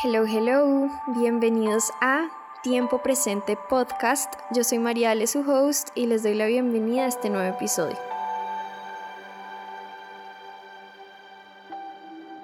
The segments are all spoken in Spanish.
Hello, hello, bienvenidos a Tiempo Presente Podcast. Yo soy Mariale, su host, y les doy la bienvenida a este nuevo episodio.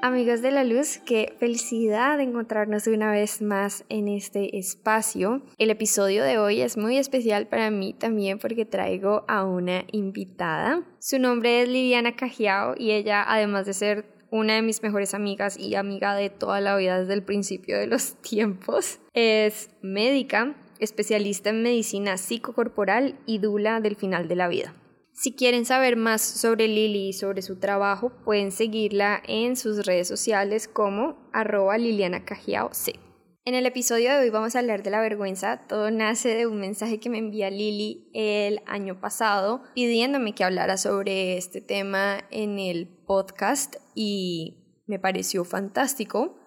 Amigos de la luz, qué felicidad de encontrarnos una vez más en este espacio. El episodio de hoy es muy especial para mí también porque traigo a una invitada. Su nombre es Liliana Cajiao y ella, además de ser una de mis mejores amigas y amiga de toda la vida desde el principio de los tiempos. Es médica, especialista en medicina psicocorporal y dula del final de la vida. Si quieren saber más sobre Lili y sobre su trabajo, pueden seguirla en sus redes sociales como arroba Liliana C. En el episodio de hoy vamos a hablar de la vergüenza. Todo nace de un mensaje que me envía Lili el año pasado pidiéndome que hablara sobre este tema en el podcast y me pareció fantástico,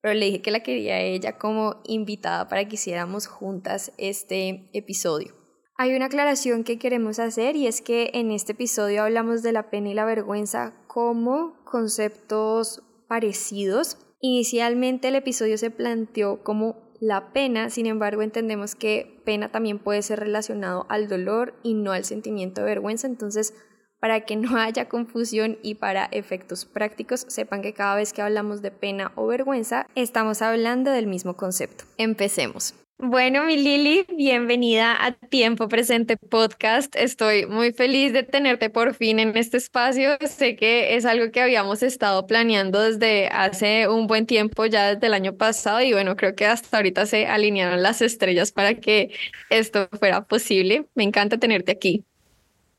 pero le dije que la quería ella como invitada para que hiciéramos juntas este episodio. Hay una aclaración que queremos hacer y es que en este episodio hablamos de la pena y la vergüenza como conceptos parecidos Inicialmente el episodio se planteó como la pena, sin embargo entendemos que pena también puede ser relacionado al dolor y no al sentimiento de vergüenza, entonces para que no haya confusión y para efectos prácticos sepan que cada vez que hablamos de pena o vergüenza estamos hablando del mismo concepto. Empecemos. Bueno, mi Lili, bienvenida a Tiempo Presente Podcast. Estoy muy feliz de tenerte por fin en este espacio. Sé que es algo que habíamos estado planeando desde hace un buen tiempo, ya desde el año pasado, y bueno, creo que hasta ahorita se alinearon las estrellas para que esto fuera posible. Me encanta tenerte aquí.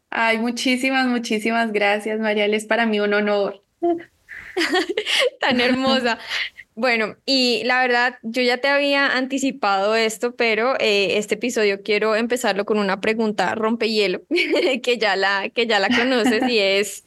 Ay, muchísimas, muchísimas gracias, Mariales. Es para mí un honor. Tan hermosa. Bueno, y la verdad, yo ya te había anticipado esto, pero eh, este episodio quiero empezarlo con una pregunta rompehielo, que ya la, que ya la conoces y es,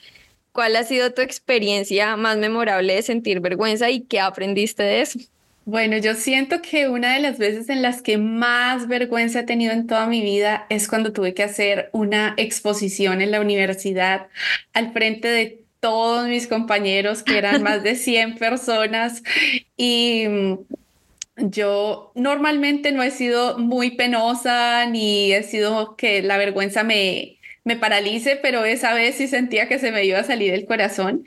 ¿cuál ha sido tu experiencia más memorable de sentir vergüenza y qué aprendiste de eso? Bueno, yo siento que una de las veces en las que más vergüenza he tenido en toda mi vida es cuando tuve que hacer una exposición en la universidad al frente de todos mis compañeros, que eran más de 100 personas, y mm, yo normalmente no he sido muy penosa ni he sido que la vergüenza me, me paralice, pero esa vez sí sentía que se me iba a salir el corazón.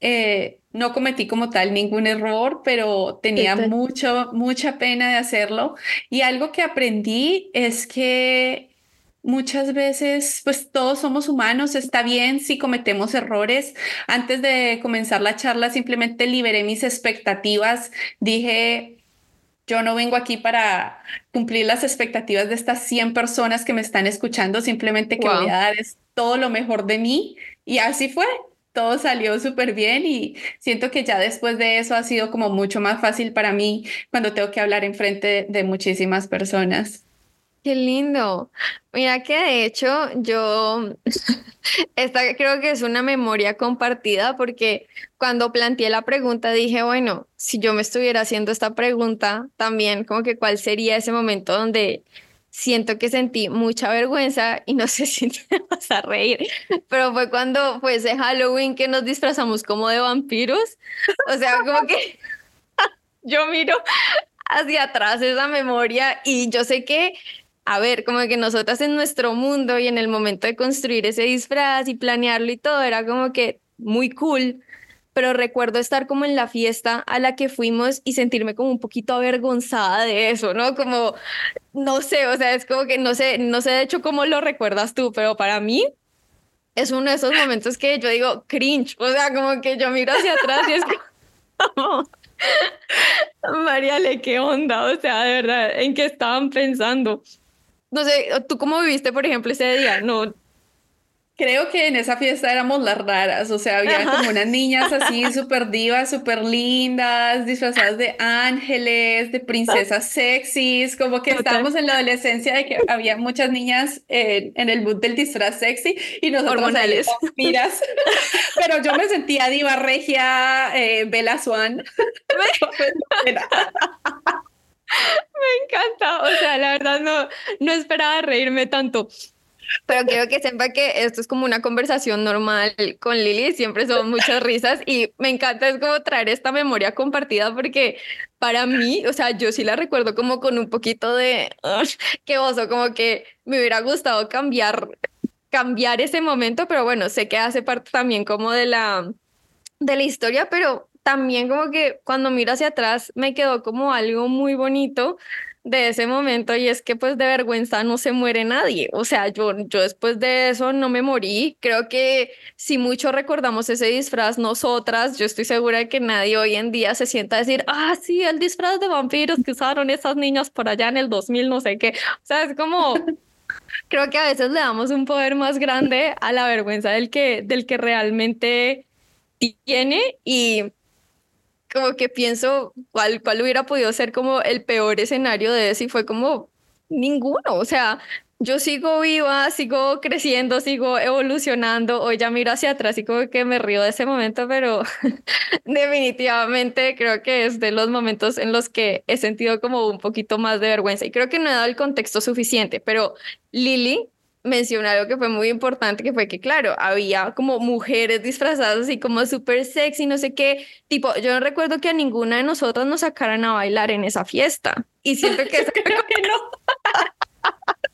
Eh, no cometí como tal ningún error, pero tenía mucho, mucha pena de hacerlo. Y algo que aprendí es que muchas veces, pues todos somos humanos, está bien si cometemos errores. Antes de comenzar la charla, simplemente liberé mis expectativas, dije, yo no vengo aquí para cumplir las expectativas de estas 100 personas que me están escuchando, simplemente que voy a dar es todo lo mejor de mí. Y así fue, todo salió súper bien y siento que ya después de eso ha sido como mucho más fácil para mí cuando tengo que hablar en frente de muchísimas personas. Qué lindo. Mira que de hecho yo, esta creo que es una memoria compartida porque cuando planteé la pregunta dije, bueno, si yo me estuviera haciendo esta pregunta también, como que cuál sería ese momento donde siento que sentí mucha vergüenza y no sé si te vas a reír, pero fue cuando fue ese Halloween que nos disfrazamos como de vampiros. O sea, como que yo miro hacia atrás esa memoria y yo sé que a ver, como que nosotras en nuestro mundo y en el momento de construir ese disfraz y planearlo y todo, era como que muy cool, pero recuerdo estar como en la fiesta a la que fuimos y sentirme como un poquito avergonzada de eso, ¿no? Como, no sé, o sea, es como que no sé, no sé de hecho cómo lo recuerdas tú, pero para mí es uno de esos momentos que yo digo cringe, o sea, como que yo miro hacia atrás y es como... Mariale, ¿qué onda? O sea, de verdad, ¿en qué estaban pensando? No sé, ¿tú cómo viviste, por ejemplo, ese día? No, Creo que en esa fiesta éramos las raras, o sea, había como unas niñas así súper divas, súper lindas, disfrazadas de ángeles, de princesas sexys, como que estábamos en la adolescencia de que había muchas niñas en el mood del disfraz sexy y nosotros Hormonales. miras, pero yo me sentía diva regia, eh, Bella Swan. Me encanta, o sea, la verdad no, no esperaba reírme tanto. Pero quiero que sepa que esto es como una conversación normal con Lili, siempre son muchas risas y me encanta es como traer esta memoria compartida porque para mí, o sea, yo sí la recuerdo como con un poquito de qué oso, como que me hubiera gustado cambiar cambiar ese momento, pero bueno, sé que hace parte también como de la de la historia, pero también como que cuando miro hacia atrás me quedó como algo muy bonito de ese momento y es que pues de vergüenza no se muere nadie. O sea, yo, yo después de eso no me morí. Creo que si mucho recordamos ese disfraz, nosotras, yo estoy segura de que nadie hoy en día se sienta a decir, ah, sí, el disfraz de vampiros que usaron esas niñas por allá en el 2000, no sé qué. O sea, es como... Creo que a veces le damos un poder más grande a la vergüenza del que, del que realmente tiene y como que pienso cuál, cuál hubiera podido ser como el peor escenario de eso y fue como ninguno, o sea, yo sigo viva, sigo creciendo, sigo evolucionando. Hoy ya miro hacia atrás y como que me río de ese momento, pero definitivamente creo que es de los momentos en los que he sentido como un poquito más de vergüenza y creo que no he dado el contexto suficiente, pero Lili mencionó algo que fue muy importante, que fue que, claro, había como mujeres disfrazadas así como súper sexy, no sé qué, tipo, yo no recuerdo que a ninguna de nosotras nos sacaran a bailar en esa fiesta. Y siento que, eso... que no.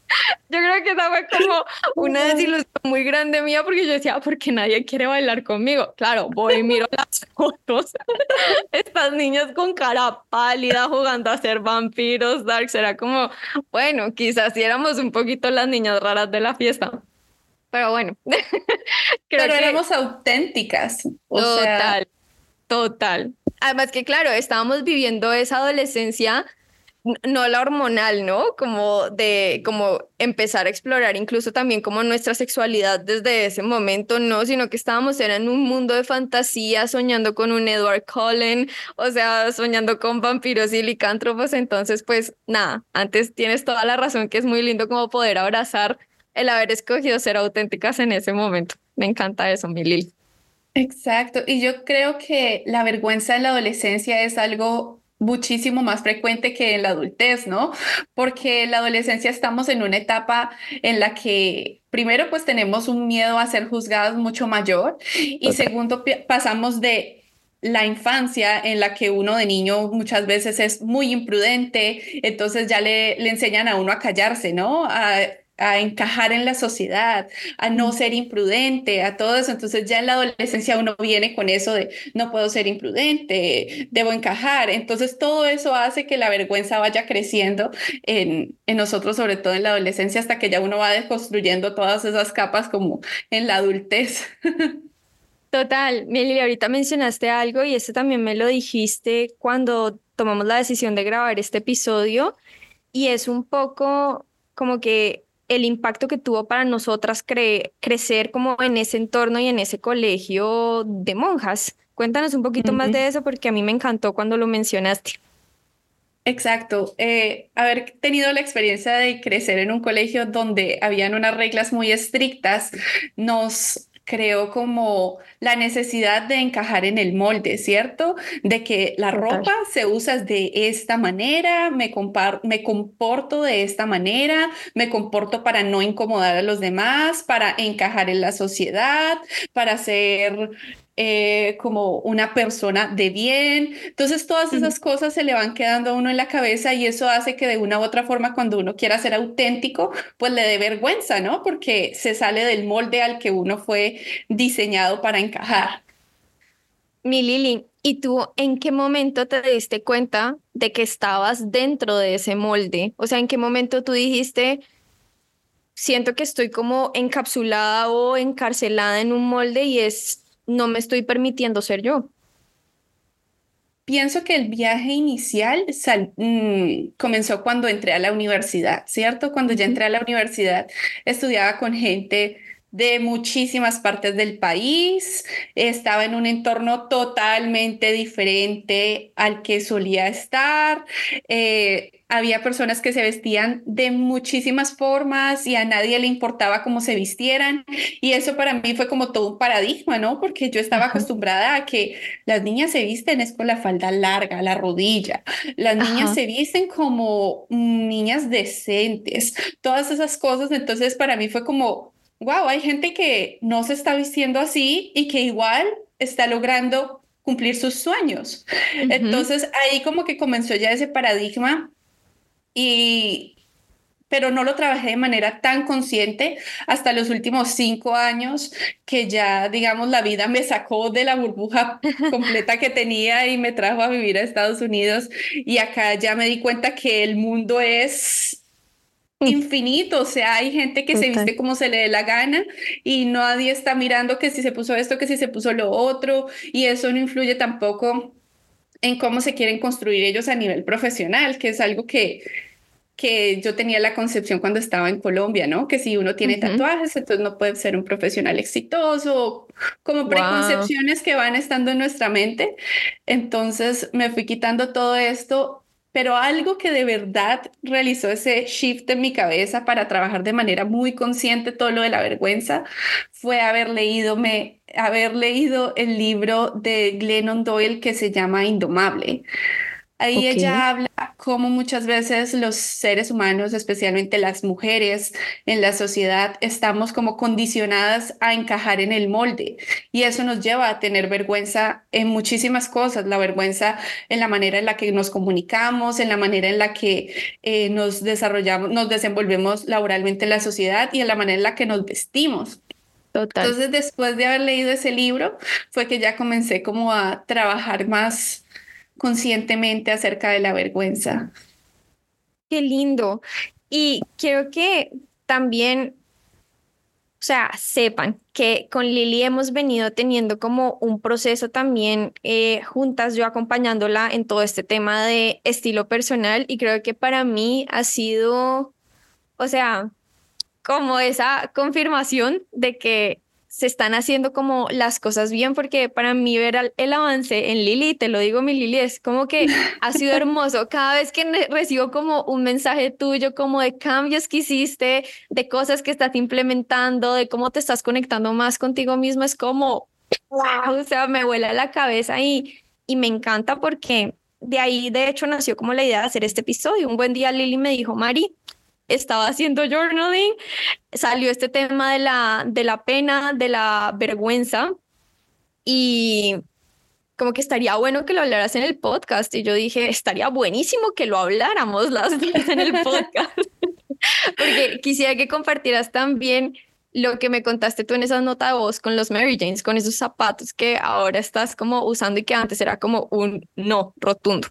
Yo creo que esa fue como una desilusión muy grande mía porque yo decía, porque nadie quiere bailar conmigo. Claro, voy y miro las fotos. Estas niñas con cara pálida jugando a ser vampiros, Dark. Será como, bueno, quizás si éramos un poquito las niñas raras de la fiesta. Pero bueno. Creo Pero éramos auténticas. total, total. Además que, claro, estábamos viviendo esa adolescencia no la hormonal, ¿no? Como de, como empezar a explorar incluso también como nuestra sexualidad desde ese momento, no, sino que estábamos en un mundo de fantasía, soñando con un Edward Cullen, o sea, soñando con vampiros y licántropos, entonces pues nada, antes tienes toda la razón que es muy lindo como poder abrazar el haber escogido ser auténticas en ese momento. Me encanta eso, mi Lili. Exacto, y yo creo que la vergüenza en la adolescencia es algo muchísimo más frecuente que en la adultez, ¿no? Porque en la adolescencia estamos en una etapa en la que primero pues tenemos un miedo a ser juzgados mucho mayor y segundo pasamos de la infancia en la que uno de niño muchas veces es muy imprudente, entonces ya le, le enseñan a uno a callarse, ¿no? A, a encajar en la sociedad, a no ser imprudente, a todo eso. Entonces ya en la adolescencia uno viene con eso de no puedo ser imprudente, debo encajar. Entonces todo eso hace que la vergüenza vaya creciendo en, en nosotros, sobre todo en la adolescencia, hasta que ya uno va desconstruyendo todas esas capas como en la adultez. Total, Mili, ahorita mencionaste algo y esto también me lo dijiste cuando tomamos la decisión de grabar este episodio y es un poco como que el impacto que tuvo para nosotras crecer como en ese entorno y en ese colegio de monjas. Cuéntanos un poquito más de eso porque a mí me encantó cuando lo mencionaste. Exacto. Eh, haber tenido la experiencia de crecer en un colegio donde habían unas reglas muy estrictas nos creo como la necesidad de encajar en el molde, ¿cierto? De que la ropa se usa de esta manera, me, me comporto de esta manera, me comporto para no incomodar a los demás, para encajar en la sociedad, para ser eh, como una persona de bien. Entonces todas esas cosas se le van quedando a uno en la cabeza y eso hace que de una u otra forma cuando uno quiera ser auténtico, pues le dé vergüenza, ¿no? Porque se sale del molde al que uno fue diseñado para encajar. Mi Lili, ¿y tú en qué momento te diste cuenta de que estabas dentro de ese molde? O sea, ¿en qué momento tú dijiste, siento que estoy como encapsulada o encarcelada en un molde y es no me estoy permitiendo ser yo. Pienso que el viaje inicial mm, comenzó cuando entré a la universidad, ¿cierto? Cuando ya entré a la universidad, estudiaba con gente de muchísimas partes del país, estaba en un entorno totalmente diferente al que solía estar. Eh, había personas que se vestían de muchísimas formas y a nadie le importaba cómo se vistieran. Y eso para mí fue como todo un paradigma, ¿no? Porque yo estaba acostumbrada a que las niñas se visten es con la falda larga, la rodilla. Las niñas se visten como niñas decentes, todas esas cosas. Entonces para mí fue como, wow, hay gente que no se está vistiendo así y que igual está logrando cumplir sus sueños. Entonces ahí como que comenzó ya ese paradigma y pero no lo trabajé de manera tan consciente hasta los últimos cinco años que ya, digamos, la vida me sacó de la burbuja completa que tenía y me trajo a vivir a Estados Unidos. Y acá ya me di cuenta que el mundo es infinito, o sea, hay gente que se viste como se le dé la gana y nadie está mirando que si se puso esto, que si se puso lo otro, y eso no influye tampoco en cómo se quieren construir ellos a nivel profesional, que es algo que, que yo tenía la concepción cuando estaba en Colombia, ¿no? Que si uno tiene tatuajes, entonces no puede ser un profesional exitoso, como preconcepciones que van estando en nuestra mente. Entonces me fui quitando todo esto pero algo que de verdad realizó ese shift en mi cabeza para trabajar de manera muy consciente todo lo de la vergüenza fue haber leído, me, haber leído el libro de Glennon Doyle que se llama Indomable. Ahí ella habla cómo muchas veces los seres humanos, especialmente las mujeres en la sociedad, estamos como condicionadas a encajar en el molde y eso nos lleva a tener vergüenza en muchísimas cosas, la vergüenza en la manera en la que nos comunicamos, en la manera en la que eh, nos desarrollamos, nos desenvolvemos laboralmente en la sociedad y en la manera en la que nos vestimos. Total. Entonces, después de haber leído ese libro, fue que ya comencé como a trabajar más conscientemente acerca de la vergüenza. Qué lindo. Y quiero que también, o sea, sepan que con Lili hemos venido teniendo como un proceso también eh, juntas, yo acompañándola en todo este tema de estilo personal y creo que para mí ha sido, o sea, como esa confirmación de que se están haciendo como las cosas bien, porque para mí ver el avance en Lili, te lo digo mi Lili, es como que ha sido hermoso. Cada vez que recibo como un mensaje tuyo, como de cambios que hiciste, de cosas que estás implementando, de cómo te estás conectando más contigo mismo, es como, wow, o sea, me vuela la cabeza y, y me encanta porque de ahí, de hecho, nació como la idea de hacer este episodio. Un buen día Lili me dijo, Mari, estaba haciendo journaling, salió este tema de la, de la pena, de la vergüenza y como que estaría bueno que lo hablaras en el podcast. Y yo dije, estaría buenísimo que lo habláramos las dos en el podcast. Porque quisiera que compartieras también lo que me contaste tú en esa nota de voz con los Mary Janes, con esos zapatos que ahora estás como usando y que antes era como un no rotundo.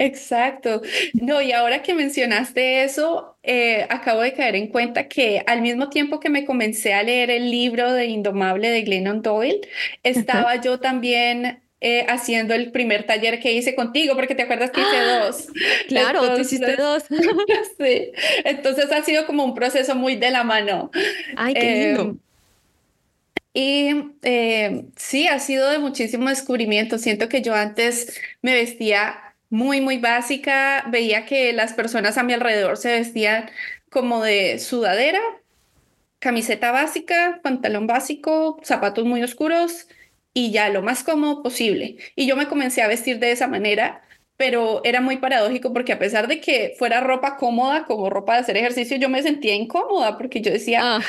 Exacto. No, y ahora que mencionaste eso, eh, acabo de caer en cuenta que al mismo tiempo que me comencé a leer el libro de Indomable de Glennon Doyle, estaba yo también eh, haciendo el primer taller que hice contigo, porque te acuerdas que hice ¡Ah! dos. Claro, tú hiciste dos. sí, entonces ha sido como un proceso muy de la mano. Ay, qué lindo. Em, y eh, sí, ha sido de muchísimo descubrimiento. Siento que yo antes me vestía muy, muy básica. Veía que las personas a mi alrededor se vestían como de sudadera, camiseta básica, pantalón básico, zapatos muy oscuros y ya lo más cómodo posible. Y yo me comencé a vestir de esa manera, pero era muy paradójico porque a pesar de que fuera ropa cómoda, como ropa de hacer ejercicio, yo me sentía incómoda porque yo decía, ah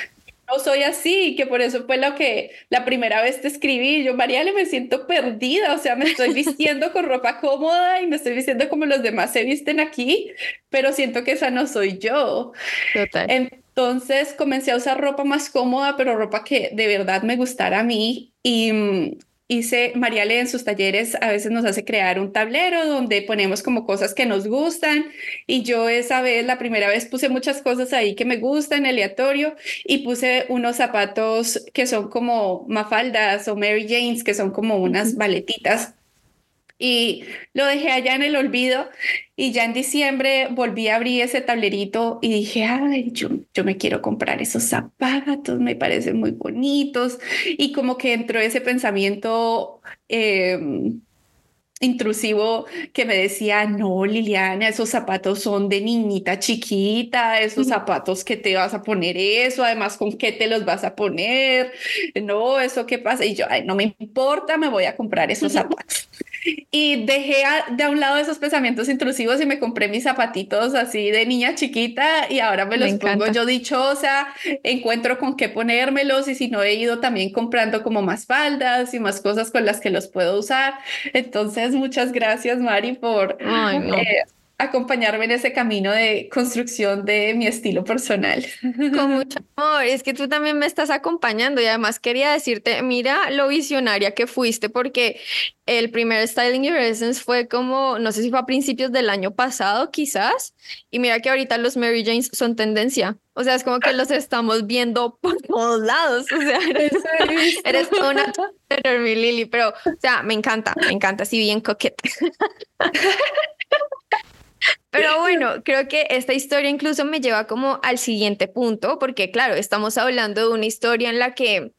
no soy así, que por eso fue lo que la primera vez te escribí. Yo, Mariale, me siento perdida, o sea, me estoy vistiendo con ropa cómoda y me estoy vistiendo como los demás se visten aquí, pero siento que esa no soy yo. Total. Entonces comencé a usar ropa más cómoda, pero ropa que de verdad me gustara a mí y mm, hice, Mariale en sus talleres a veces nos hace crear un tablero donde ponemos como cosas que nos gustan. Y yo esa vez, la primera vez puse muchas cosas ahí que me gustan, aleatorio, y puse unos zapatos que son como mafaldas o Mary Janes, que son como unas baletitas y lo dejé allá en el olvido y ya en diciembre volví a abrir ese tablerito y dije, ay, yo, yo me quiero comprar esos zapatos, me parecen muy bonitos y como que entró ese pensamiento eh, intrusivo que me decía, no, Liliana, esos zapatos son de niñita chiquita, esos zapatos que te vas a poner eso, además con qué te los vas a poner, no, eso qué pasa. Y yo, ay, no me importa, me voy a comprar esos zapatos. Y dejé de a un lado esos pensamientos intrusivos y me compré mis zapatitos así de niña chiquita y ahora me los pongo. yo dichosa, encuentro con qué ponérmelos y si no he ido también comprando como más faldas y más cosas con las que los puedo usar. Entonces, muchas gracias Mari por... Eh, acompañarme en ese camino de construcción de mi estilo personal. Con mucho amor, es que tú también me estás acompañando y además quería decirte, mira lo visionaria que fuiste porque el primer Styling Your Essence fue como, no sé si fue a principios del año pasado quizás, y mira que ahorita los Mary Janes son tendencia. O sea, es como que los estamos viendo por todos lados. O sea, eres, una pero mi Lily, pero, o sea, me encanta, me encanta, así bien coquete. Pero bueno, creo que esta historia incluso me lleva como al siguiente punto, porque claro, estamos hablando de una historia en la que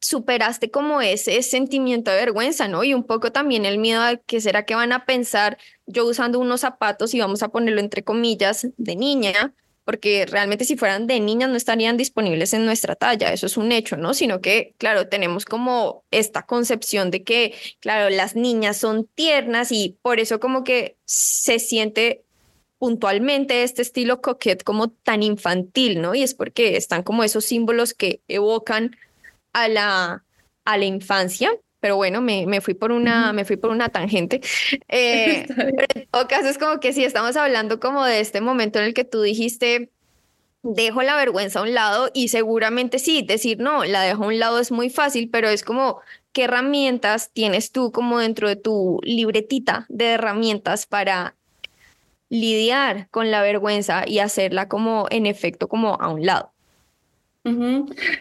superaste como ese sentimiento de vergüenza, ¿no? Y un poco también el miedo a que será que van a pensar yo usando unos zapatos y vamos a ponerlo entre comillas de niña, porque realmente si fueran de niñas no estarían disponibles en nuestra talla, eso es un hecho, ¿no? Sino que, claro, tenemos como esta concepción de que, claro, las niñas son tiernas y por eso como que se siente puntualmente este estilo coquette como tan infantil, ¿no? Y es porque están como esos símbolos que evocan a la, a la infancia. Pero bueno, me, me fui por una, me fui por una tangente. Eh, pero en todo caso es como que si estamos hablando como de este momento en el que tú dijiste, dejo la vergüenza a un lado y seguramente sí, decir no, la dejo a un lado es muy fácil, pero es como, ¿qué herramientas tienes tú como dentro de tu libretita de herramientas para lidiar con la vergüenza y hacerla como en efecto como a un lado.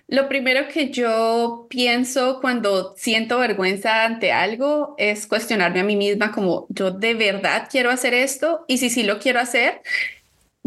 Lo primero que yo pienso cuando siento vergüenza ante algo es cuestionarme a mí misma como yo de verdad quiero hacer esto y si sí lo quiero hacer,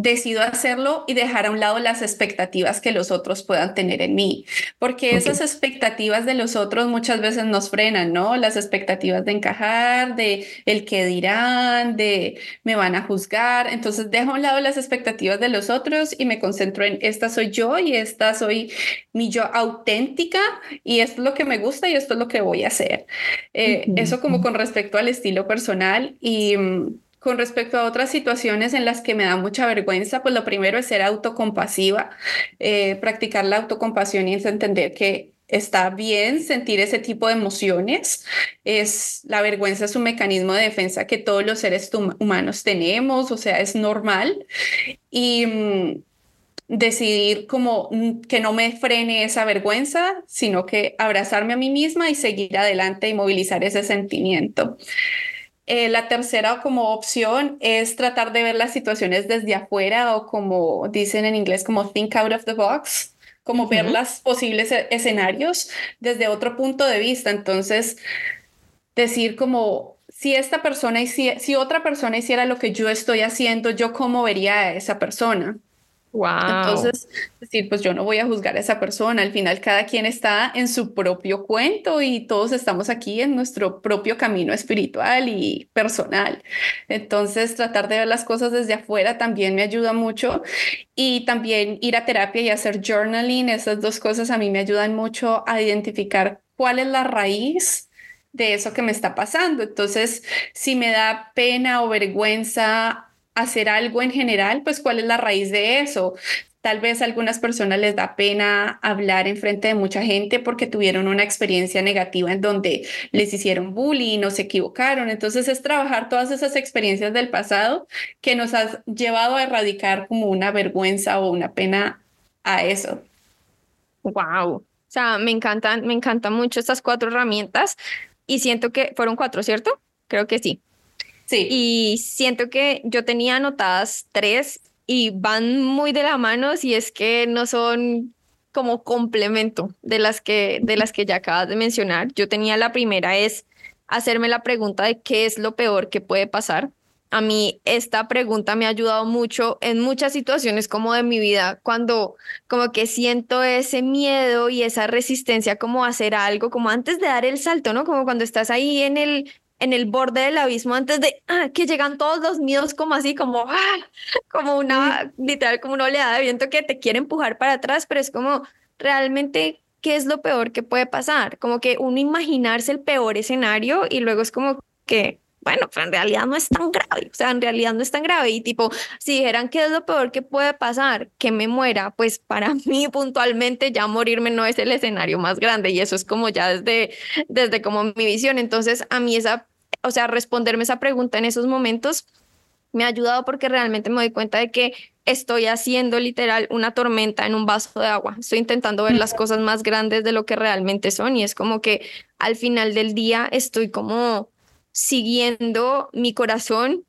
decido hacerlo y dejar a un lado las expectativas que los otros puedan tener en mí, porque esas expectativas de los otros muchas veces nos frenan, ¿no? Las expectativas de encajar, de el que dirán, de me van a juzgar, entonces dejo a un lado las expectativas de los otros y me concentro en esta soy yo y esta soy mi yo auténtica y esto es lo que me gusta y esto es lo que voy a hacer. Eh, eso como con respecto al estilo personal y mm, con respecto a otras situaciones en las que me da mucha vergüenza, pues lo primero es ser autocompasiva, eh, practicar la autocompasión y entender que está bien sentir ese tipo de emociones. Es la vergüenza es un mecanismo de defensa que todos los seres humanos tenemos, o sea, es normal. Y mm, decidir como mm, que no me frene esa vergüenza, sino que abrazarme a mí misma y seguir adelante y movilizar ese sentimiento. Eh, la tercera como opción es tratar de ver las situaciones desde afuera o como dicen en inglés como think out of the box, como ver los posibles e-, escenarios desde otro punto de vista. Entonces, decir como si esta persona, si otra persona hiciera lo que yo estoy haciendo, yo cómo vería a esa persona. Entonces, decir, pues yo no voy a juzgar a esa persona. Al final, cada quien está en su propio cuento y todos estamos aquí en nuestro propio camino espiritual y personal. Entonces, tratar de ver las cosas desde afuera también me ayuda mucho y también ir a terapia y hacer journaling. Esas dos cosas a mí me ayudan mucho a identificar cuál es la raíz de eso que me está pasando. Entonces, si me da pena o vergüenza hacer algo en general, pues cuál es la raíz de eso. Tal vez a algunas personas les da pena hablar en frente de mucha gente porque tuvieron una experiencia negativa en donde les hicieron bullying o se equivocaron. Entonces es trabajar todas esas experiencias del pasado que nos ha llevado a erradicar como una vergüenza o una pena a eso. Wow. O sea, me encantan, me encantan mucho estas cuatro herramientas y siento que fueron cuatro, ¿cierto? Creo que sí. Y siento que yo tenía anotadas tres y van muy de la mano si es que no son como complemento de las que de las que ya acabas de mencionar. Yo tenía la primera es hacerme la pregunta de qué es lo peor que puede pasar. A mí esta pregunta me ha ayudado mucho en muchas situaciones como de mi vida, cuando como que siento ese miedo y esa resistencia como hacer algo, como antes de dar el salto, ¿no? Como cuando estás ahí en el, en el borde del abismo antes de ah, que llegan todos los miedos como así, como, ah, como una, literal, como una oleada de viento que te quiere empujar para atrás, pero es como realmente qué es lo peor que puede pasar, como que uno imaginarse el peor escenario y luego es como que, bueno, pero en realidad no es tan grave, o sea, en realidad no es tan grave. Y tipo, si dijeran qué es lo peor que puede pasar, que me muera, pues para mí puntualmente ya morirme no es el escenario más grande y eso es como ya desde, desde como mi visión, entonces a mí esa, o sea, responderme esa pregunta en esos momentos me ha ayudado porque realmente me doy cuenta de que estoy haciendo literal una tormenta en un vaso de agua. Estoy intentando ver las cosas más grandes de lo que realmente son y es como que al final del día estoy como siguiendo mi corazón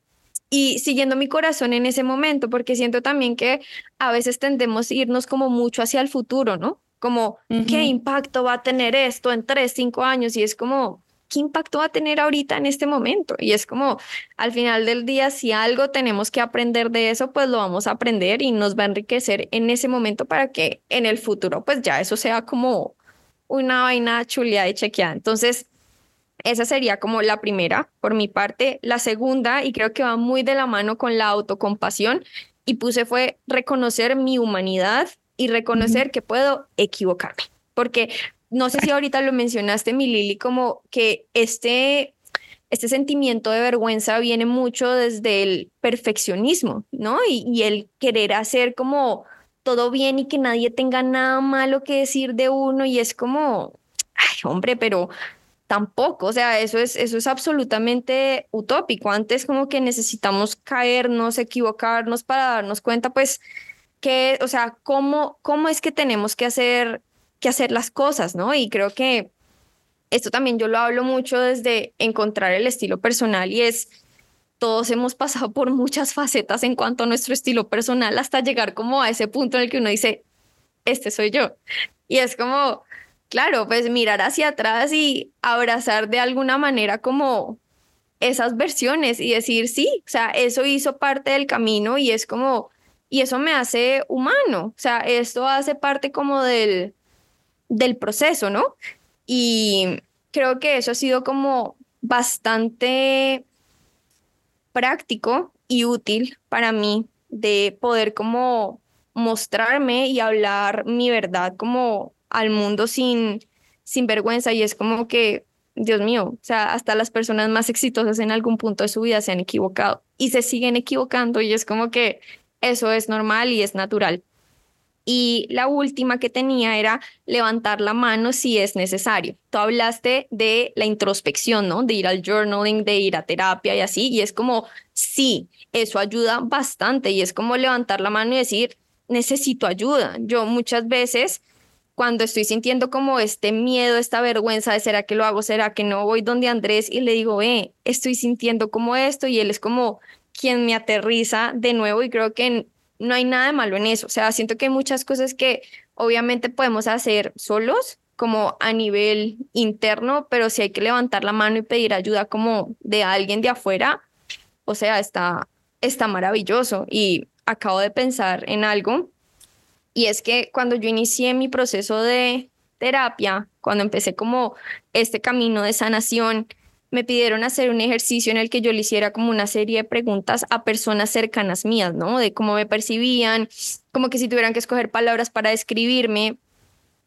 y siguiendo mi corazón en ese momento, porque siento también que a veces tendemos a irnos como mucho hacia el futuro, ¿no? Como, ¿qué impacto va a tener esto en tres, cinco años? Y es como, ¿qué impacto va a tener ahorita en este momento? Y es como, al final del día, si algo tenemos que aprender de eso, pues lo vamos a aprender y nos va a enriquecer en ese momento para que en el futuro, pues ya eso sea como una vaina chuleada y chequeada. Entonces, esa sería como la primera por mi parte. La segunda, y creo que va muy de la mano con la autocompasión, y puse fue reconocer mi humanidad y reconocer que puedo equivocarme. Porque no sé si ahorita lo mencionaste, mi Lili, como que este, este sentimiento de vergüenza viene mucho desde el perfeccionismo, ¿no? Y, y, el querer hacer como todo bien y que nadie tenga nada malo que decir de uno y es como, ay, hombre, pero tampoco, o sea, eso es, eso es absolutamente utópico. Antes como que necesitamos caernos, equivocarnos para darnos cuenta, pues, que, o sea, cómo, cómo es que tenemos que hacer que hacer las cosas, ¿no? Y creo que esto también yo lo hablo mucho desde encontrar el estilo personal y es, todos hemos pasado por muchas facetas en cuanto a nuestro estilo personal hasta llegar como a ese punto en el que uno dice, este soy yo. Y es como, claro, pues mirar hacia atrás y abrazar de alguna manera como esas versiones y decir, sí, o sea, eso hizo parte del camino y es como, y eso me hace humano, o sea, esto hace parte como del, del proceso, ¿no? Y creo que eso ha sido como bastante práctico y útil para mí de poder como mostrarme y hablar mi verdad como al mundo sin, sin vergüenza y es como que, Dios mío, o sea, hasta las personas más exitosas en algún punto de su vida se han equivocado y se siguen equivocando y es como que eso es normal y es natural. Y la última que tenía era levantar la mano si es necesario. Tú hablaste de la introspección, ¿no? De ir al journaling, de ir a terapia y así. Y es como, sí, eso ayuda bastante. Y es como levantar la mano y decir, necesito ayuda. Yo muchas veces, cuando estoy sintiendo como este miedo, esta vergüenza de será que lo hago, será que no, voy donde Andrés y le digo, eh, estoy sintiendo como esto. Y él es como quien me aterriza de nuevo. Y creo que no hay nada de malo en eso. O sea, siento que hay muchas cosas que obviamente podemos hacer solos, como a nivel interno, pero si hay que levantar la mano y pedir ayuda como de alguien de afuera, o sea, está, está maravilloso. Y acabo de pensar en algo, y es que cuando yo inicié mi proceso de terapia, cuando empecé como este camino de sanación, me pidieron hacer un ejercicio en el que yo le hiciera como una serie de preguntas a personas cercanas mías, ¿no? De cómo me percibían, como que si tuvieran que escoger palabras para describirme,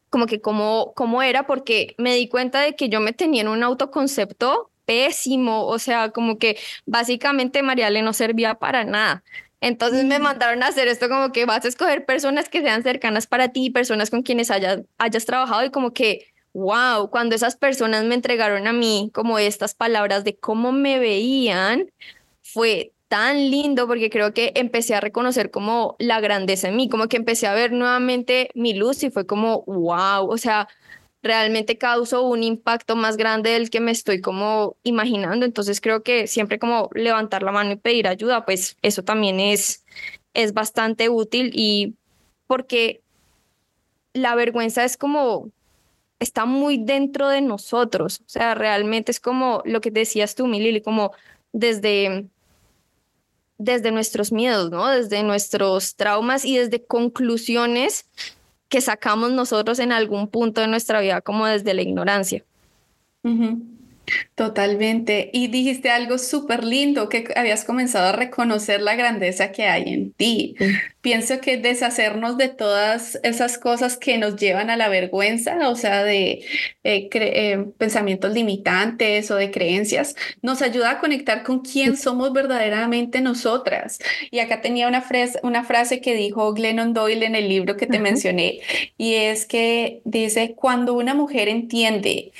como que cómo, cómo era, porque me di cuenta de que yo me tenía en un autoconcepto pésimo, o sea, como que básicamente Mariale no servía para nada. Entonces me mandaron a hacer esto como que vas a escoger personas que sean cercanas para ti, personas con quienes hayas, hayas trabajado y como que wow, cuando esas personas me entregaron a mí como estas palabras de cómo me veían, fue tan lindo porque creo que empecé a reconocer como la grandeza en mí, como que empecé a ver nuevamente mi luz y fue como, wow, o sea, realmente causó un impacto más grande del que me estoy como imaginando. Entonces creo que siempre como levantar la mano y pedir ayuda, pues eso también es, es bastante útil y porque la vergüenza es como está muy dentro de nosotros. O sea, realmente es como lo que decías tú, Milili, como desde desde nuestros miedos, ¿no? Desde nuestros traumas y desde conclusiones que sacamos nosotros en algún punto de nuestra vida, como desde la ignorancia. Totalmente. Y dijiste algo súper lindo, que habías comenzado a reconocer la grandeza que hay en ti. Pienso que deshacernos de todas esas cosas que nos llevan a la vergüenza, o sea, de eh, eh, pensamientos limitantes o de creencias, nos ayuda a conectar con quién somos verdaderamente nosotras. Y acá tenía una, frase, una frase que dijo Glennon Doyle en el libro que te mencioné, y es que dice, cuando una mujer entiende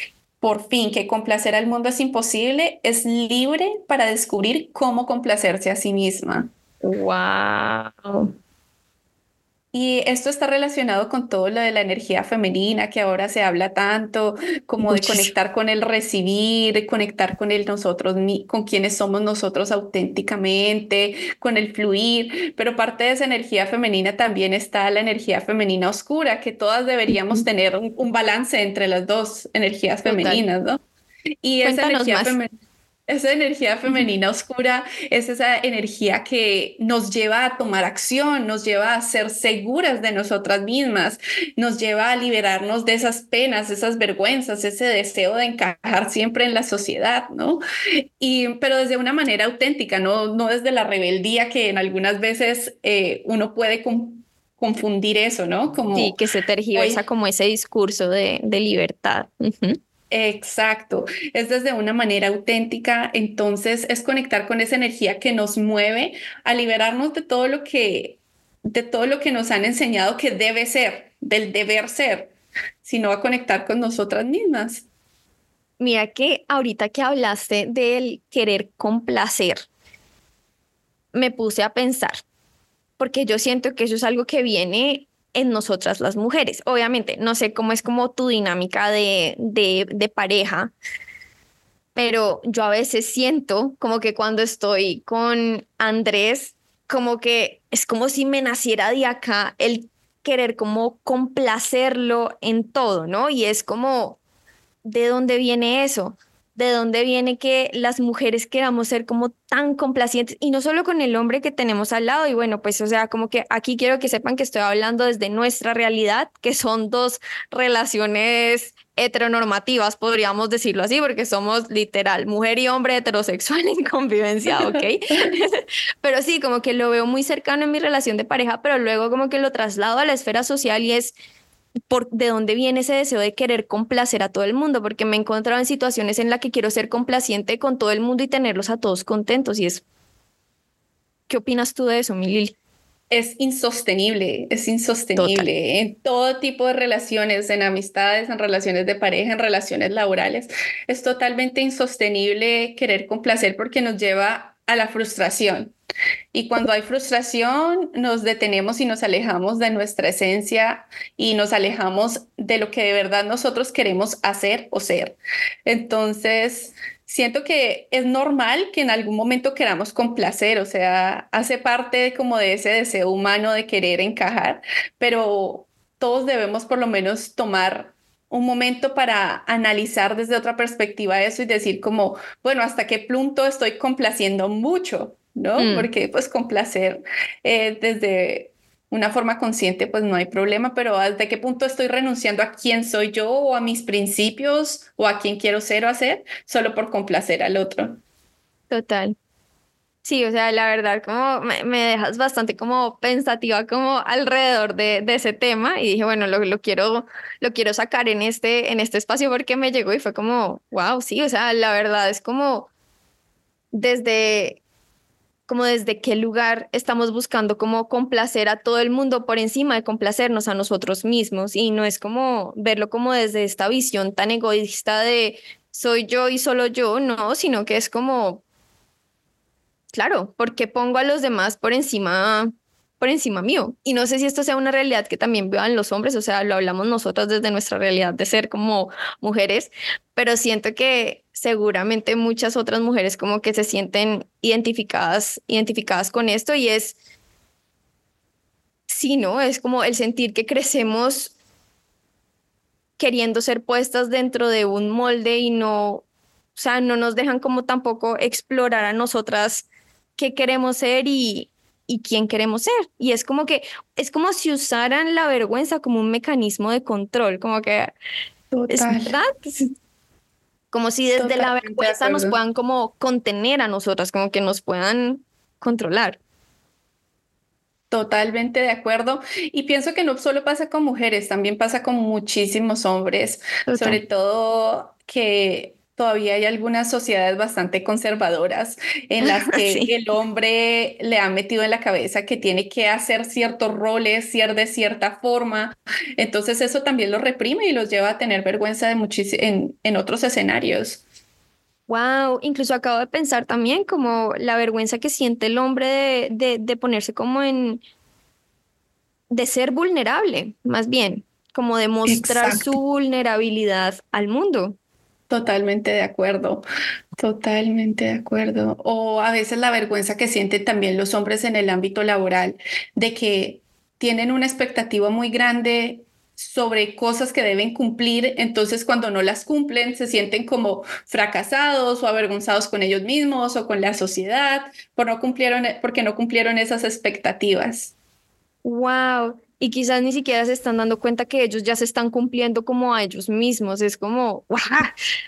por fin que complacer al mundo es imposible, es libre para descubrir cómo complacerse a sí misma. ¡Wow! Y esto está relacionado con todo lo de la energía femenina que ahora se habla tanto, como de conectar con el recibir, conectar con el nosotros, con quienes somos nosotros auténticamente, con el fluir. Pero parte de esa energía femenina también está la energía femenina oscura, que todas deberíamos tener un, balance entre las dos energías femeninas, ¿no? Y esa energía femenina esa energía femenina oscura es esa energía que nos lleva a tomar acción, nos lleva a ser seguras de nosotras mismas, nos lleva a liberarnos de esas penas, esas vergüenzas, ese deseo de encajar siempre en la sociedad, ¿no? Y, pero desde una manera auténtica, no, no desde la rebeldía que en algunas veces eh, uno puede confundir eso, ¿no? Como, sí, que se tergiversa como ese discurso de, de libertad. Exacto, es desde una manera auténtica, entonces es conectar con esa energía que nos mueve a liberarnos de todo lo que de todo lo que nos han enseñado que debe ser, del deber ser, sino a conectar con nosotras mismas. Mira que ahorita que hablaste del querer complacer, me puse a pensar, porque yo siento que eso es algo que viene en nosotras las mujeres. Obviamente, no sé cómo es como tu dinámica de, de, pareja, pero yo a veces siento como que cuando estoy con Andrés, como que es como si me naciera de acá el querer como complacerlo en todo, ¿no? Y es como, ¿de dónde viene eso? De dónde viene que las mujeres queramos ser como tan complacientes y no solo con el hombre que tenemos al lado y bueno, pues o sea, como que aquí quiero que sepan que estoy hablando desde nuestra realidad, que son dos relaciones heteronormativas, podríamos decirlo así, porque somos literal mujer y hombre heterosexual en convivencia, ¿ok? pero sí, como que lo veo muy cercano en mi relación de pareja, pero luego como que lo traslado a la esfera social y es por de dónde viene ese deseo de querer complacer a todo el mundo, porque me he encontrado en situaciones en las que quiero ser complaciente con todo el mundo y tenerlos a todos contentos. Y es, ¿qué opinas tú de eso, Milil? Es insostenible, es insostenible en todo tipo de relaciones, en amistades, en relaciones de pareja, en relaciones laborales. Es totalmente insostenible querer complacer porque nos lleva a la frustración. Y cuando hay frustración, nos detenemos y nos alejamos de nuestra esencia y nos alejamos de lo que de verdad nosotros queremos hacer o ser. Entonces, siento que es normal que en algún momento queramos complacer, o sea, hace parte como de ese deseo humano de querer encajar, pero todos debemos por lo menos tomar un momento para analizar desde otra perspectiva eso y decir como, bueno, ¿hasta qué punto estoy complaciendo mucho? ¿No? Mm. Porque pues complacer eh, desde una forma consciente pues no hay problema, pero ¿hasta qué punto estoy renunciando a quién soy yo o a mis principios o a quién quiero ser o hacer solo por complacer al otro? Total. Sí, o sea, la verdad, como me, dejas bastante como pensativa como alrededor de, de ese tema y dije, bueno, lo, lo, quiero, lo quiero sacar en este, en este espacio porque me llegó y fue como, wow, sí, o sea, la verdad es como desde como desde qué lugar estamos buscando como complacer a todo el mundo por encima de complacernos a nosotros mismos y no es como verlo como desde esta visión tan egoísta de soy yo y solo yo, no, sino que es como, claro, porque pongo a los demás por encima por encima mío. Y no sé si esto sea una realidad que también vean los hombres, o sea, lo hablamos nosotros desde nuestra realidad de ser como mujeres, pero siento que seguramente muchas otras mujeres como que se sienten identificadas, identificadas con esto y es, sí, ¿no? Es como el sentir que crecemos queriendo ser puestas dentro de un molde y no, o sea, no nos dejan como tampoco explorar a nosotras qué queremos ser y, y quién queremos ser. Y es como que, es como si usaran la vergüenza como un mecanismo de control, como que, es verdad, como si desde la vergüenza nos puedan como contener a nosotras, como que nos puedan controlar. Totalmente de acuerdo. Y pienso que no solo pasa con mujeres, también pasa con muchísimos hombres, sobre todo que todavía hay algunas sociedades bastante conservadoras en las que el hombre le ha metido en la cabeza que tiene que hacer ciertos roles, ser de cierta forma. Entonces eso también los reprime y los lleva a tener vergüenza de en, en otros escenarios. Wow, incluso acabo de pensar también como la vergüenza que siente el hombre de, de, ponerse como en, de ser vulnerable, más bien, como de mostrar su vulnerabilidad al mundo. Totalmente de acuerdo, totalmente de acuerdo. O a veces la vergüenza que sienten también los hombres en el ámbito laboral de que tienen una expectativa muy grande sobre cosas que deben cumplir, entonces cuando no las cumplen se sienten como fracasados o avergonzados con ellos mismos o con la sociedad por no cumplieron, porque no cumplieron esas expectativas. Wow, y quizás ni siquiera se están dando cuenta que ellos ya se están cumpliendo como a ellos mismos. Es como, wow,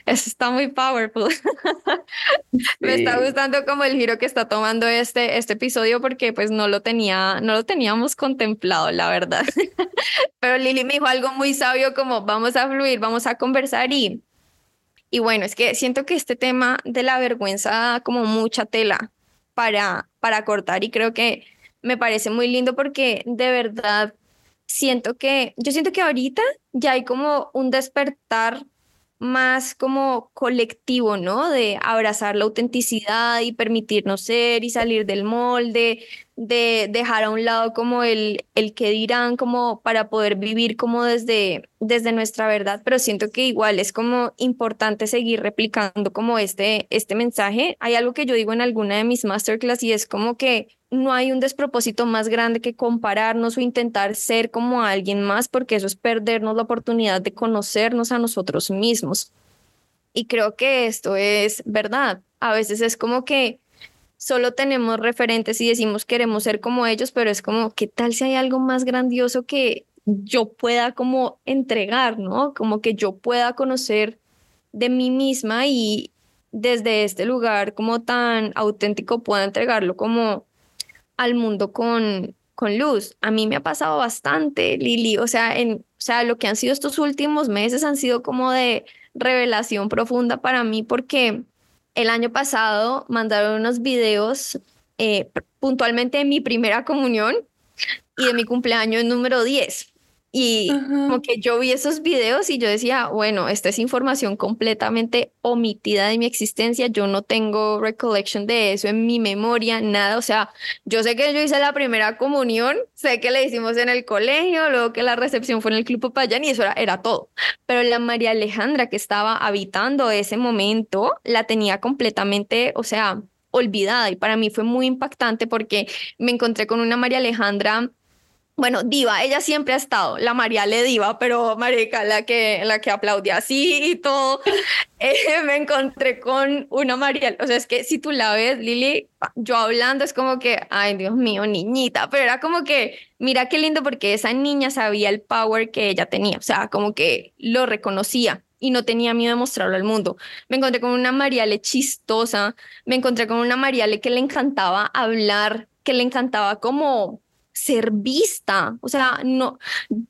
eso está muy powerful. Me está gustando como el giro que está tomando este, este episodio porque pues no lo tenía, no lo teníamos contemplado, la verdad. Pero Lili me dijo algo muy sabio como vamos a fluir, vamos a conversar y, y bueno, es que siento que este tema de la vergüenza da como mucha tela para, para cortar y creo que me parece muy lindo porque de verdad siento que, yo siento que ahorita ya hay como un despertar más como colectivo, ¿no? De abrazar la autenticidad y permitirnos ser y salir del molde, de dejar a un lado como el, el que dirán, como para poder vivir como desde, desde nuestra verdad, pero siento que igual es como importante seguir replicando como este, este mensaje. Hay algo que yo digo en alguna de mis masterclass y es como que no hay un despropósito más grande que compararnos o intentar ser como alguien más, porque eso es perdernos la oportunidad de conocernos a nosotros mismos. Y creo que esto es verdad. A veces es como que solo tenemos referentes y decimos queremos ser como ellos, pero es como, ¿qué tal si hay algo más grandioso que yo pueda como entregar, ¿no? Como que yo pueda conocer de mí misma y desde este lugar como tan auténtico pueda entregarlo como al mundo con, con luz. A mí me ha pasado bastante, Lili. O sea, en, o sea, lo que han sido estos últimos meses han sido como de revelación profunda para mí porque el año pasado mandaron unos videos eh, puntualmente de mi primera comunión y de mi cumpleaños número 10. Y como que yo vi esos videos y yo decía, bueno, esta es información completamente omitida de mi existencia, yo no tengo recollection de eso en mi memoria, nada, o sea, yo sé que yo hice la primera comunión, sé que la hicimos en el colegio, luego que la recepción fue en el Club Popayán y eso era, era todo, pero la María Alejandra que estaba habitando ese momento, la tenía completamente, o sea, olvidada y para mí fue muy impactante porque me encontré con una María Alejandra bueno, diva, ella siempre ha estado, la María le diva, pero marica, la que, la que aplaudía así y todo. Eh, me encontré con una María, o sea, es que si tú la ves, Lili, yo hablando es como que, ay, Dios mío, niñita, pero era como que, mira qué lindo porque esa niña sabía el power que ella tenía, o sea, como que lo reconocía y no tenía miedo de mostrarlo al mundo. Me encontré con una Mariale chistosa, me encontré con una Mariale que le encantaba hablar, que le encantaba como ser vista, o sea, no,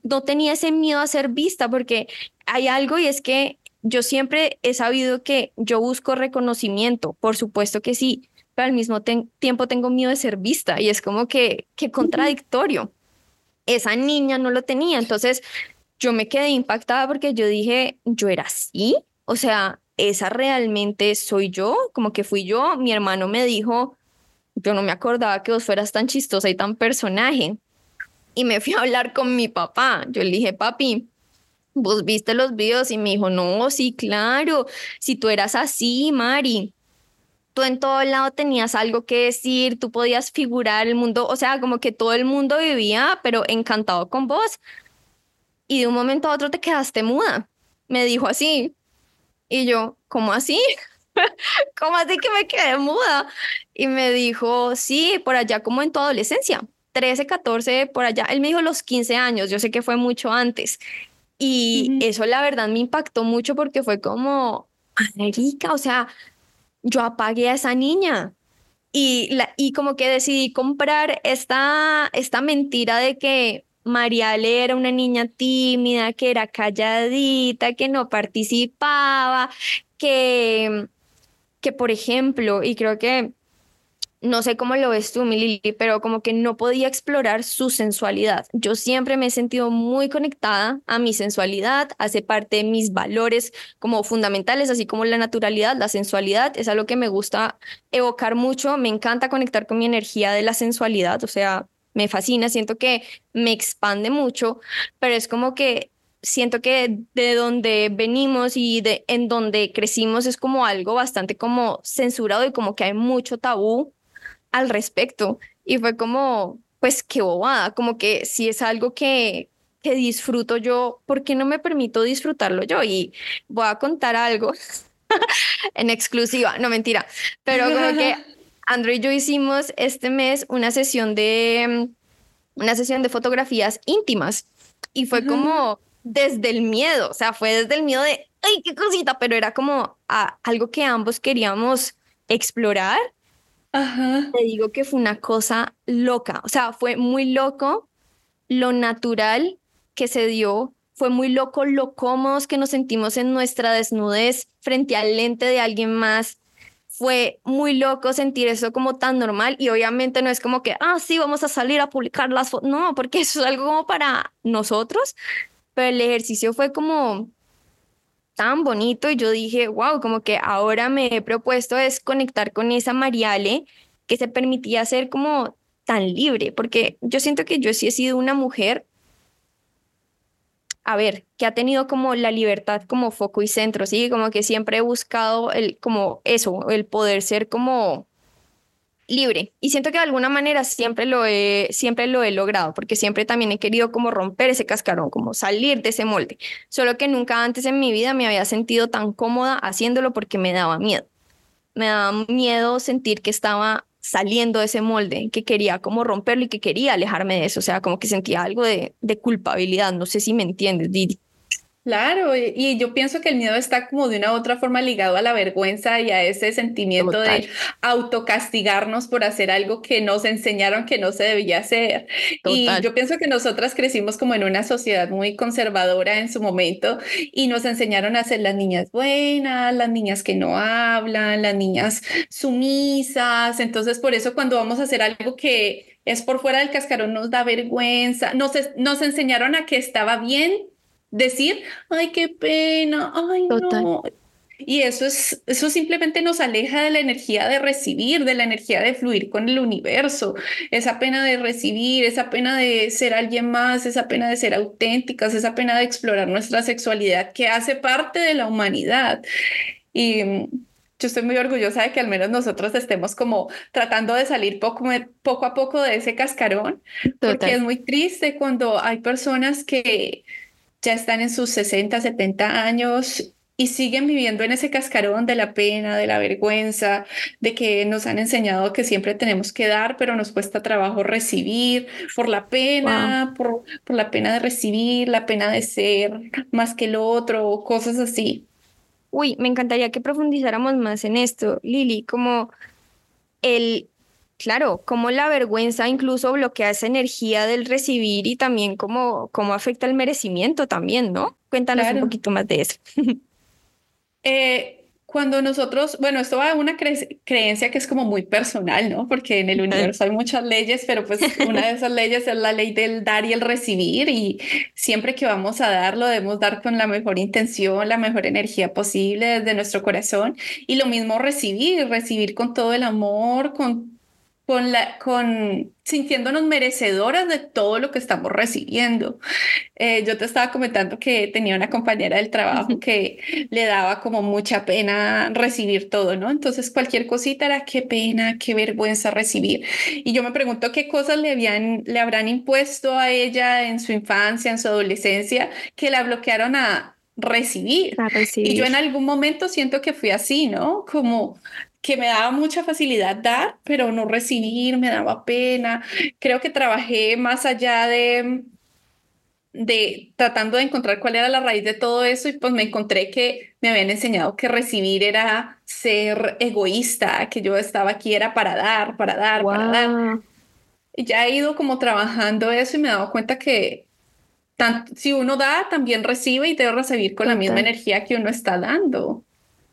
no tenía ese miedo a ser vista porque hay algo y es que yo siempre he sabido que yo busco reconocimiento, por supuesto que sí, pero al mismo tiempo tengo miedo de ser vista y es como que, que contradictorio. Esa niña no lo tenía, entonces yo me quedé impactada porque yo dije, yo era así, o sea, esa realmente soy yo, como que fui yo, mi hermano me dijo, yo no me acordaba que vos fueras tan chistosa y tan personaje. Y me fui a hablar con mi papá. Yo le dije, papi, vos viste los videos y me dijo, no, sí, claro, si tú eras así, Mari, tú en todo lado tenías algo que decir, tú podías figurar el mundo, o sea, como que todo el mundo vivía, pero encantado con vos. y de un momento a otro te quedaste muda. Me dijo así. Y yo, ¿cómo así? ¿Cómo así que me quedé muda? Y me dijo, sí, por allá como en tu adolescencia, 13, 14, por allá. Él me dijo los 15 años, yo sé que fue mucho antes. Y eso la verdad me impactó mucho porque fue como, marica, o sea, yo apagué a esa niña. Y, la, y como que decidí comprar esta, esta mentira de que Mariale era una niña tímida, que era calladita, que no participaba, que, que por ejemplo, y creo que no sé cómo lo ves tú, mi Lili, pero como que no podía explorar su sensualidad. Yo siempre me he sentido muy conectada a mi sensualidad, hace parte de mis valores como fundamentales, así como la naturalidad, la sensualidad, es algo que me gusta evocar mucho, me encanta conectar con mi energía de la sensualidad, o sea, me fascina, siento que me expande mucho, pero es como que siento que de donde venimos y de en donde crecimos es como algo bastante como censurado y como que hay mucho tabú al respecto. Y fue como, pues qué bobada, como que si es algo que, que disfruto yo, ¿por qué no me permito disfrutarlo yo? Y voy a contar algo en exclusiva, no mentira, pero como que Andrew y yo hicimos este mes una sesión de una sesión de fotografías íntimas y fue como desde el miedo, o sea, fue desde el miedo de, ay, qué cosita, pero era como algo que ambos queríamos explorar te digo que fue una cosa loca, o sea, fue muy loco lo natural que se dio, fue muy loco lo cómodos que nos sentimos en nuestra desnudez frente al lente de alguien más. Fue muy loco sentir eso como tan normal y obviamente no es como que, ah, sí, vamos a salir a publicar las fotos. No, porque eso es algo como para nosotros, pero el ejercicio fue como tan bonito y yo dije, wow, como que ahora me he propuesto es conectar con esa Mariale que se permitía ser como tan libre, porque yo siento que yo sí he sido una mujer, a ver, que ha tenido como la libertad como foco y centro, sí, como que siempre he buscado el, como eso, el poder ser como libre. Y siento que de alguna manera siempre lo he, siempre lo he logrado, porque siempre también he querido como romper ese cascarón, como salir de ese molde. Solo que nunca antes en mi vida me había sentido tan cómoda haciéndolo porque me daba miedo. Me daba miedo sentir que estaba saliendo de ese molde, que quería como romperlo y que quería alejarme de eso. O sea, como que sentía algo de, de culpabilidad. No sé si me entiendes, Didi. Claro, y yo pienso que el miedo está como de una u otra forma ligado a la vergüenza y a ese sentimiento de autocastigarnos por hacer algo que nos enseñaron que no se debía hacer. Y yo pienso que nosotras crecimos como en una sociedad muy conservadora en su momento y nos enseñaron a ser las niñas buenas, las niñas que no hablan, las niñas sumisas. Entonces, por eso cuando vamos a hacer algo que es por fuera del cascarón nos da vergüenza, nos, nos enseñaron a que estaba bien decir, ay, qué pena, ay, no. Y eso es, eso simplemente nos aleja de la energía de recibir, de la energía de fluir con el universo, esa pena de recibir, esa pena de ser alguien más, esa pena de ser auténticas, esa pena de explorar nuestra sexualidad que hace parte de la humanidad. Y mm, yo estoy muy orgullosa de que al menos nosotros estemos como tratando de salir poco, poco a poco de ese cascarón, porque es muy triste cuando hay personas que ya están en sus 60, 70 años y siguen viviendo en ese cascarón de la pena, de la vergüenza, de que nos han enseñado que siempre tenemos que dar, pero nos cuesta trabajo recibir por la pena, por, por la pena de recibir, la pena de ser más que el otro, cosas así. Uy, me encantaría que profundizáramos más en esto, Lili, como el Claro, como la vergüenza incluso bloquea esa energía del recibir y también cómo, cómo afecta el merecimiento también, ¿no? Cuéntanos un poquito más de eso. eh, cuando nosotros, bueno, esto va a una creencia que es como muy personal, ¿no? Porque en el universo hay muchas leyes, pero pues una de esas leyes es la ley del dar y el recibir y siempre que vamos a dar lo debemos dar con la mejor intención, la mejor energía posible desde nuestro corazón y lo mismo recibir, recibir con todo el amor, con con la, con sintiéndonos merecedoras de todo lo que estamos recibiendo. Eh, yo te estaba comentando que tenía una compañera del trabajo que le daba como mucha pena recibir todo, ¿no? Entonces cualquier cosita era qué pena, qué vergüenza recibir. Y yo me pregunto qué cosas le habían, le habrán impuesto a ella en su infancia, en su adolescencia, que la bloquearon a recibir. A recibir. Y yo en algún momento siento que fui así, ¿no? Como que me daba mucha facilidad dar, pero no recibir, me daba pena. Creo que trabajé más allá de, de tratando de encontrar cuál era la raíz de todo eso y pues me encontré que me habían enseñado que recibir era ser egoísta, que yo estaba aquí era para dar, para dar, para dar. Y ya he ido como trabajando eso y me he dado cuenta que si uno da, también recibe y debe recibir con la misma energía que uno está dando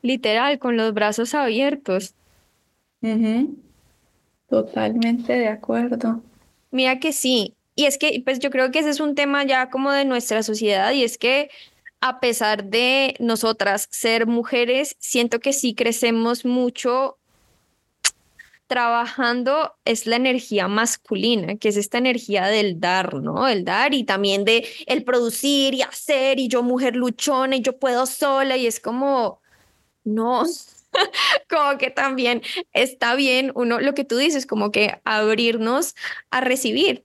literal, con los brazos abiertos. Totalmente de acuerdo. Mira que sí. Y es que, pues yo creo que ese es un tema ya como de nuestra sociedad y es que a pesar de nosotras ser mujeres, siento que sí crecemos mucho trabajando es la energía masculina, que es esta energía del dar, ¿no? El dar y también de el producir y hacer y yo mujer luchona y yo puedo sola y es como no, como que también está bien uno, lo que tú dices, como que abrirnos a recibir.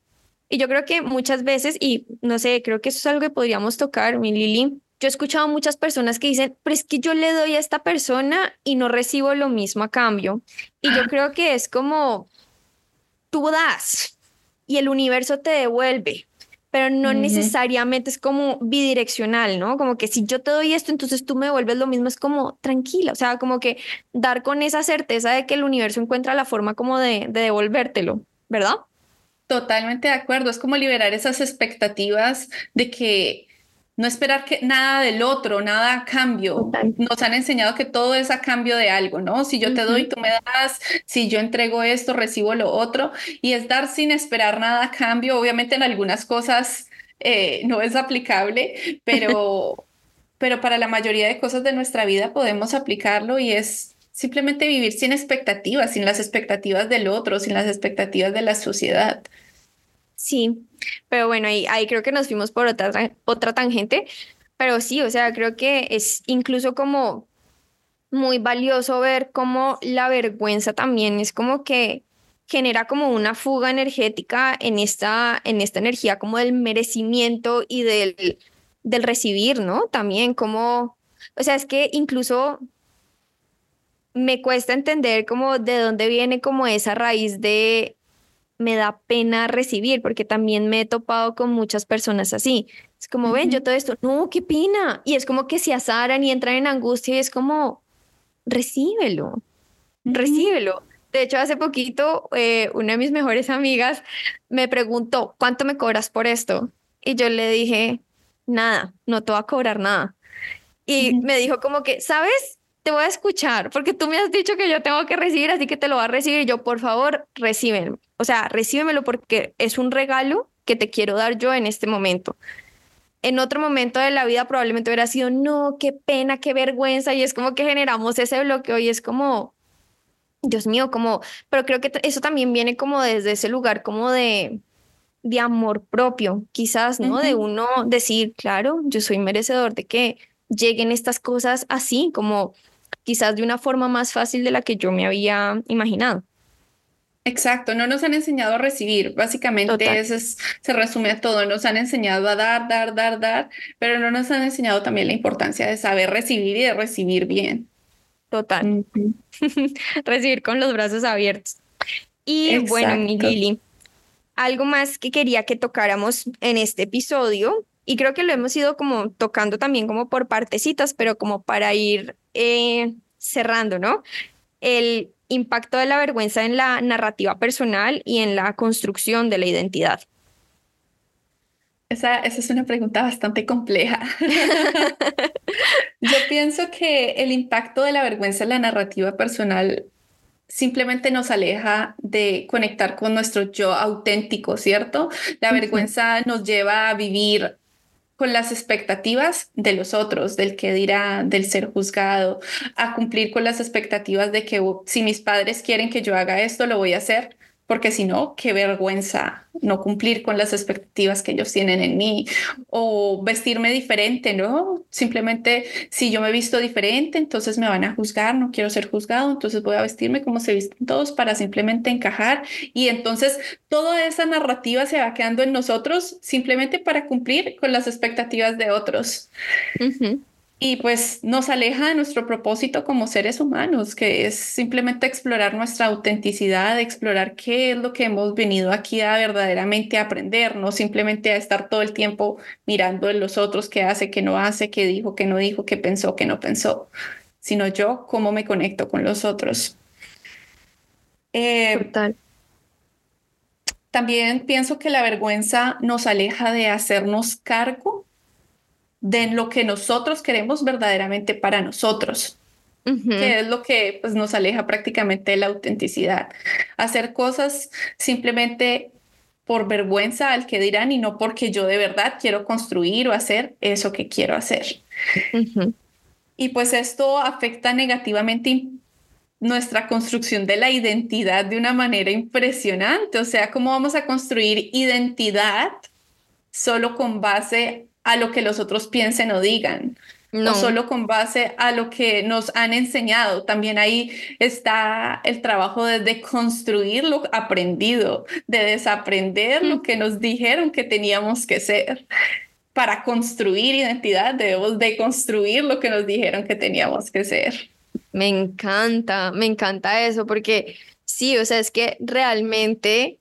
Y yo creo que muchas veces, y no sé, creo que eso es algo que podríamos tocar, mi Lili. Yo he escuchado muchas personas que dicen, pero es que yo le doy a esta persona y no recibo lo mismo a cambio. Y yo creo que es como, tú das y el universo te devuelve pero no necesariamente es como bidireccional, ¿no? Como que si yo te doy esto, entonces tú me devuelves lo mismo, es como tranquila, o sea, como que dar con esa certeza de que el universo encuentra la forma como de, de devolvértelo, ¿verdad? Totalmente de acuerdo, es como liberar esas expectativas de que no esperar que nada del otro, nada a cambio. Nos han enseñado que todo es a cambio de algo, ¿no? Si yo te doy, tú me das, si yo entrego esto, recibo lo otro, y es dar sin esperar nada a cambio. Obviamente en algunas cosas eh, no es aplicable, pero, pero para la mayoría de cosas de nuestra vida podemos aplicarlo y es simplemente vivir sin expectativas, sin las expectativas del otro, sin las expectativas de la sociedad. Sí, pero bueno, ahí, ahí creo que nos fuimos por otra, otra tangente, pero sí, o sea, creo que es incluso como muy valioso ver cómo la vergüenza también es como que genera como una fuga energética en esta, en esta energía como del merecimiento y del, del recibir, ¿no? También como, o sea, es que incluso me cuesta entender como de dónde viene como esa raíz de me da pena recibir, porque también me he topado con muchas personas así. Es como, ven, yo todo esto, no, qué pena. Y es como que se azaran y entran en angustia y es como, recíbelo, recíbelo. De hecho, hace poquito, eh, una de mis mejores amigas me preguntó, ¿cuánto me cobras por esto? Y yo le dije, nada, no te voy a cobrar nada. Y me dijo como que, ¿sabes? Te voy a escuchar porque tú me has dicho que yo tengo que recibir, así que te lo voy a recibir. Yo, por favor, recíbelo. O sea, recíbemelo porque es un regalo que te quiero dar yo en este momento. En otro momento de la vida probablemente hubiera sido, no, qué pena, qué vergüenza, y es como que generamos ese bloqueo y es como, Dios mío, como, pero creo que eso también viene como desde ese lugar como de, de amor propio, quizás, ¿no? De uno decir, claro, yo soy merecedor de que lleguen estas cosas así, como quizás de una forma más fácil de la que yo me había imaginado. Exacto, no nos han enseñado a recibir, básicamente eso se resume a todo, nos han enseñado a dar, dar, dar, dar, pero no nos han enseñado también la importancia de saber recibir y de recibir bien. Total. recibir con los brazos abiertos. Y bueno, mi Lili, algo más que quería que tocáramos en este episodio, y creo que lo hemos ido como tocando también como por partecitas, pero como para ir eh, cerrando, ¿no? El impacto de la vergüenza en la narrativa personal y en la construcción de la identidad? Esa, esa es una pregunta bastante compleja. Yo pienso que el impacto de la vergüenza en la narrativa personal simplemente nos aleja de conectar con nuestro yo auténtico, ¿cierto? La vergüenza nos lleva a vivir con las expectativas de los otros, del que dirá, del ser juzgado, a cumplir con las expectativas de que oh, si mis padres quieren que yo haga esto, lo voy a hacer, porque si no, qué vergüenza no cumplir con las expectativas que ellos tienen en mí. O vestirme diferente, ¿no? Simplemente si yo me visto diferente, entonces me van a juzgar, no quiero ser juzgado, entonces voy a vestirme como se visten todos para simplemente encajar. Y entonces toda esa narrativa se va quedando en nosotros simplemente para cumplir con las expectativas de otros y pues nos aleja de nuestro propósito como seres humanos, que es simplemente explorar nuestra autenticidad, explorar qué es lo que hemos venido aquí a verdaderamente aprender, no simplemente a estar todo el tiempo mirando en los otros qué hace, qué no hace, qué dijo, qué no dijo, qué pensó, qué no pensó, sino yo cómo me conecto con los otros. Eh, también pienso que la vergüenza nos aleja de hacernos cargo de lo que nosotros queremos verdaderamente para nosotros, que es lo que pues, nos aleja prácticamente de la autenticidad. Hacer cosas simplemente por vergüenza al que dirán y no porque yo de verdad quiero construir o hacer eso que quiero hacer. Y pues esto afecta negativamente nuestra construcción de la identidad de una manera impresionante. O sea, ¿cómo vamos a construir identidad solo con base a lo que los otros piensen o digan. No. solo con base a lo que nos han enseñado. También ahí está el trabajo de deconstruir lo aprendido, de desaprender lo mm. que nos dijeron que teníamos que ser. Para construir identidad debemos deconstruir lo que nos dijeron que teníamos que ser. Me encanta, me encanta eso, porque sí, o sea, es que realmente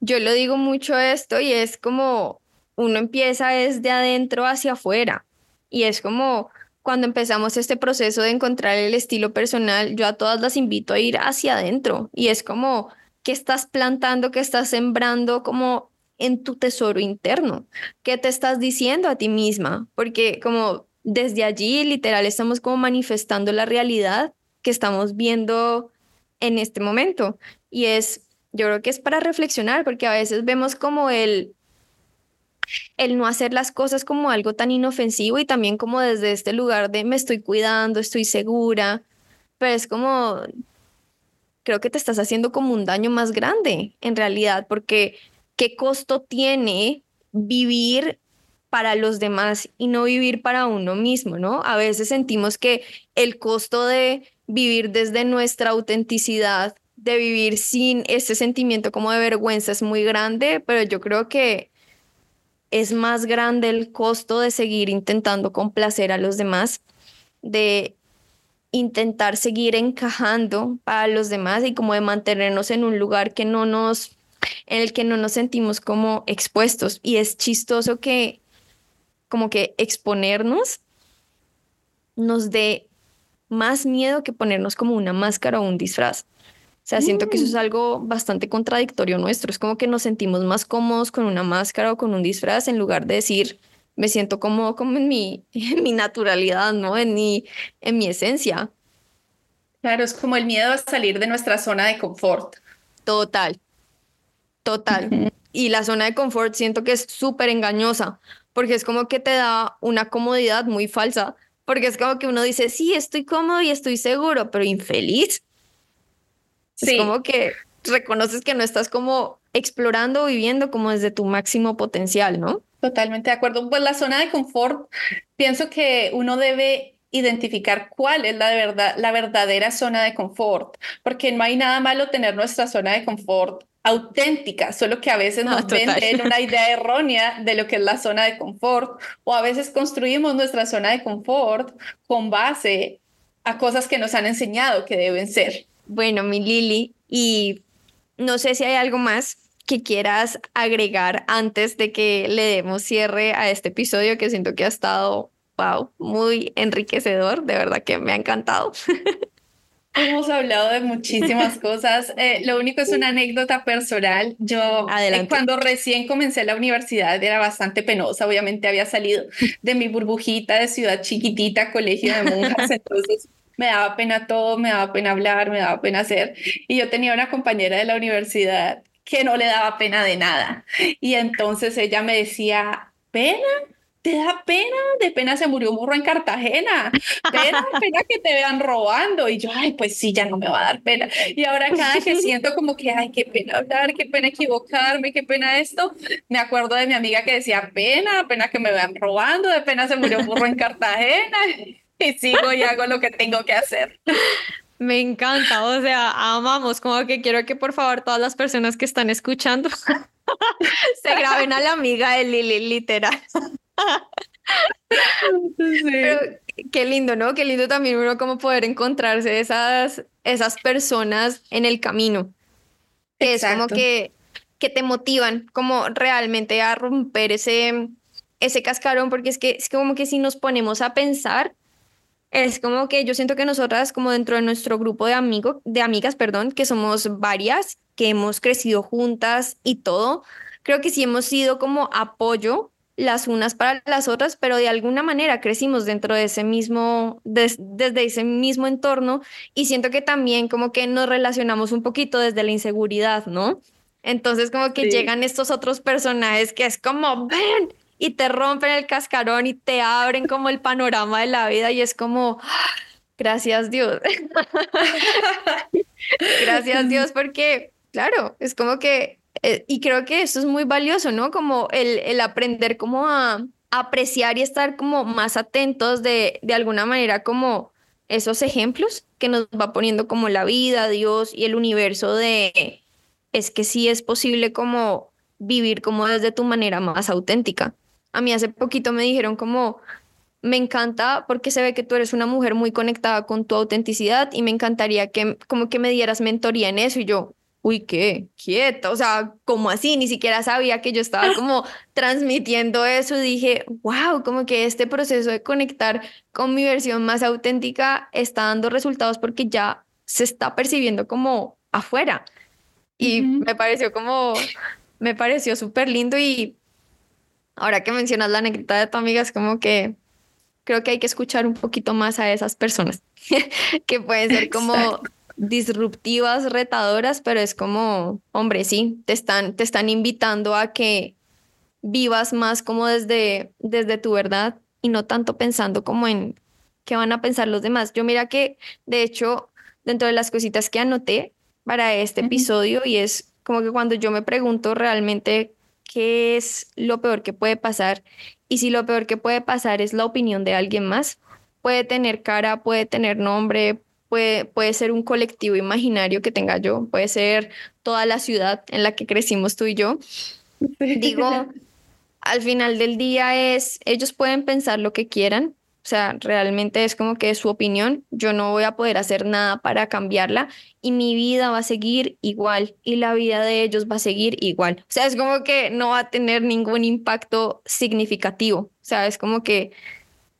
yo lo digo mucho esto y es como uno empieza es de adentro hacia afuera. Y es como cuando empezamos este proceso de encontrar el estilo personal, yo a todas las invito a ir hacia adentro. Y es como que estás plantando, que estás sembrando como en tu tesoro interno, qué te estás diciendo a ti misma, porque como desde allí literal estamos como manifestando la realidad que estamos viendo en este momento. Y es yo creo que es para reflexionar porque a veces vemos como el el no hacer las cosas como algo tan inofensivo y también como desde este lugar de me estoy cuidando, estoy segura, pero es como, creo que te estás haciendo como un daño más grande en realidad, porque ¿qué costo tiene vivir para los demás y no vivir para uno mismo, ¿no? A veces sentimos que el costo de vivir desde nuestra autenticidad, de vivir sin ese sentimiento como de vergüenza es muy grande, pero yo creo que es más grande el costo de seguir intentando complacer a los demás, de intentar seguir encajando para los demás y como de mantenernos en un lugar que no nos en el que no nos sentimos como expuestos y es chistoso que como que exponernos nos dé más miedo que ponernos como una máscara o un disfraz. O sea, siento que eso es mm. algo bastante contradictorio nuestro. Es como que nos sentimos más cómodos con una máscara o con un disfraz en lugar de decir, me siento como, como en, mi, en mi naturalidad, ¿no? En mi, en mi esencia. Claro, es como el miedo a salir de nuestra zona de confort. Total, total. Y la zona de confort siento que es súper engañosa, porque es como que te da una comodidad muy falsa, porque es como que uno dice, sí, estoy cómodo y estoy seguro, pero infeliz. Es como que reconoces que no estás como explorando o viviendo como desde tu máximo potencial, ¿no? Totalmente de acuerdo. Pues la zona de confort, pienso que uno debe identificar cuál es la, de verdad, la verdadera zona de confort, porque no hay nada malo tener nuestra zona de confort auténtica, solo que a veces nos venden una idea errónea de lo que es la zona de confort o a veces construimos nuestra zona de confort con base a cosas que nos han enseñado que deben ser. Bueno, mi Lili, y no sé si hay algo más que quieras agregar antes de que le demos cierre a este episodio que siento que ha estado, wow, muy enriquecedor, de verdad que me ha encantado. Hemos hablado de muchísimas cosas. Eh, lo único es una anécdota personal. Yo eh, cuando recién comencé la universidad era bastante penosa. Obviamente había salido de mi burbujita de ciudad chiquitita, colegio de monjas. Entonces me daba pena todo, me daba pena hablar, me daba pena hacer. Y yo tenía una compañera de la universidad que no le daba pena de nada. Y entonces ella me decía, pena, te da pena, de pena se murió un burro en Cartagena, pena, pena que te vean robando. Y yo, ay, pues sí, ya no me va a dar pena. Y ahora cada que siento como que, ay, qué pena hablar, qué pena equivocarme, qué pena esto, me acuerdo de mi amiga que decía, pena, pena que me vean robando, de pena se murió un burro en Cartagena. Y sigo y hago lo que tengo que hacer. Me encanta, o sea, amamos, como que quiero que por favor todas las personas que están escuchando se graben a la amiga de Lili, literal. qué lindo, ¿no? Qué lindo también uno como poder encontrarse esas, esas personas en el camino. Que es como que, que te motivan como realmente a romper ese, ese cascarón, porque es que es como que si nos ponemos a pensar, es como que yo siento que nosotras, como dentro de nuestro grupo de amigos, de amigas, perdón, que somos varias, que hemos crecido juntas y todo, creo que sí hemos sido como apoyo las unas para las otras, pero de alguna manera crecimos dentro de ese mismo, desde ese mismo entorno y siento que también como que nos relacionamos un poquito desde la inseguridad, ¿no? Entonces como que llegan estos otros personajes que es como, ven, y te rompen el cascarón y te abren como el panorama de la vida y es como, gracias Dios. gracias Dios porque, claro, es como que, eh, y creo que eso es muy valioso, ¿no? Como el, el aprender como a, apreciar y estar como más atentos de, de alguna manera como esos ejemplos que nos va poniendo como la vida, Dios y el universo de, es que sí es posible como vivir como desde tu manera más auténtica. A mí hace poquito me dijeron como, me encanta porque se ve que tú eres una mujer muy conectada con tu autenticidad y me encantaría que como que me dieras mentoría en eso y yo, uy, qué, quieta, o sea, como así, ni siquiera sabía que yo estaba como transmitiendo eso dije, wow, como que este proceso de conectar con mi versión más auténtica está dando resultados porque ya se está percibiendo como afuera. Y me pareció como, me pareció súper lindo y ahora que mencionas la anécdota de tu amiga, es como que creo que hay que escuchar un poquito más a esas personas que pueden ser como disruptivas, retadoras, pero es como, hombre, sí, te están, te están invitando a que vivas más como desde, desde tu verdad y no tanto pensando como en qué van a pensar los demás. Yo mira que, de hecho, dentro de las cositas que anoté para este episodio y es como que cuando yo me pregunto realmente qué es lo peor que puede pasar y si lo peor que puede pasar es la opinión de alguien más, puede tener cara, puede tener nombre, puede, puede ser un colectivo imaginario que tenga yo, puede ser toda la ciudad en la que crecimos tú y yo. Digo, al final del día es, ellos pueden pensar lo que quieran, o sea, realmente es como que es su opinión, yo no voy a poder hacer nada para cambiarla y mi vida va a seguir igual y la vida de ellos va a seguir igual. O sea, es como que no va a tener ningún impacto significativo. O sea, es como que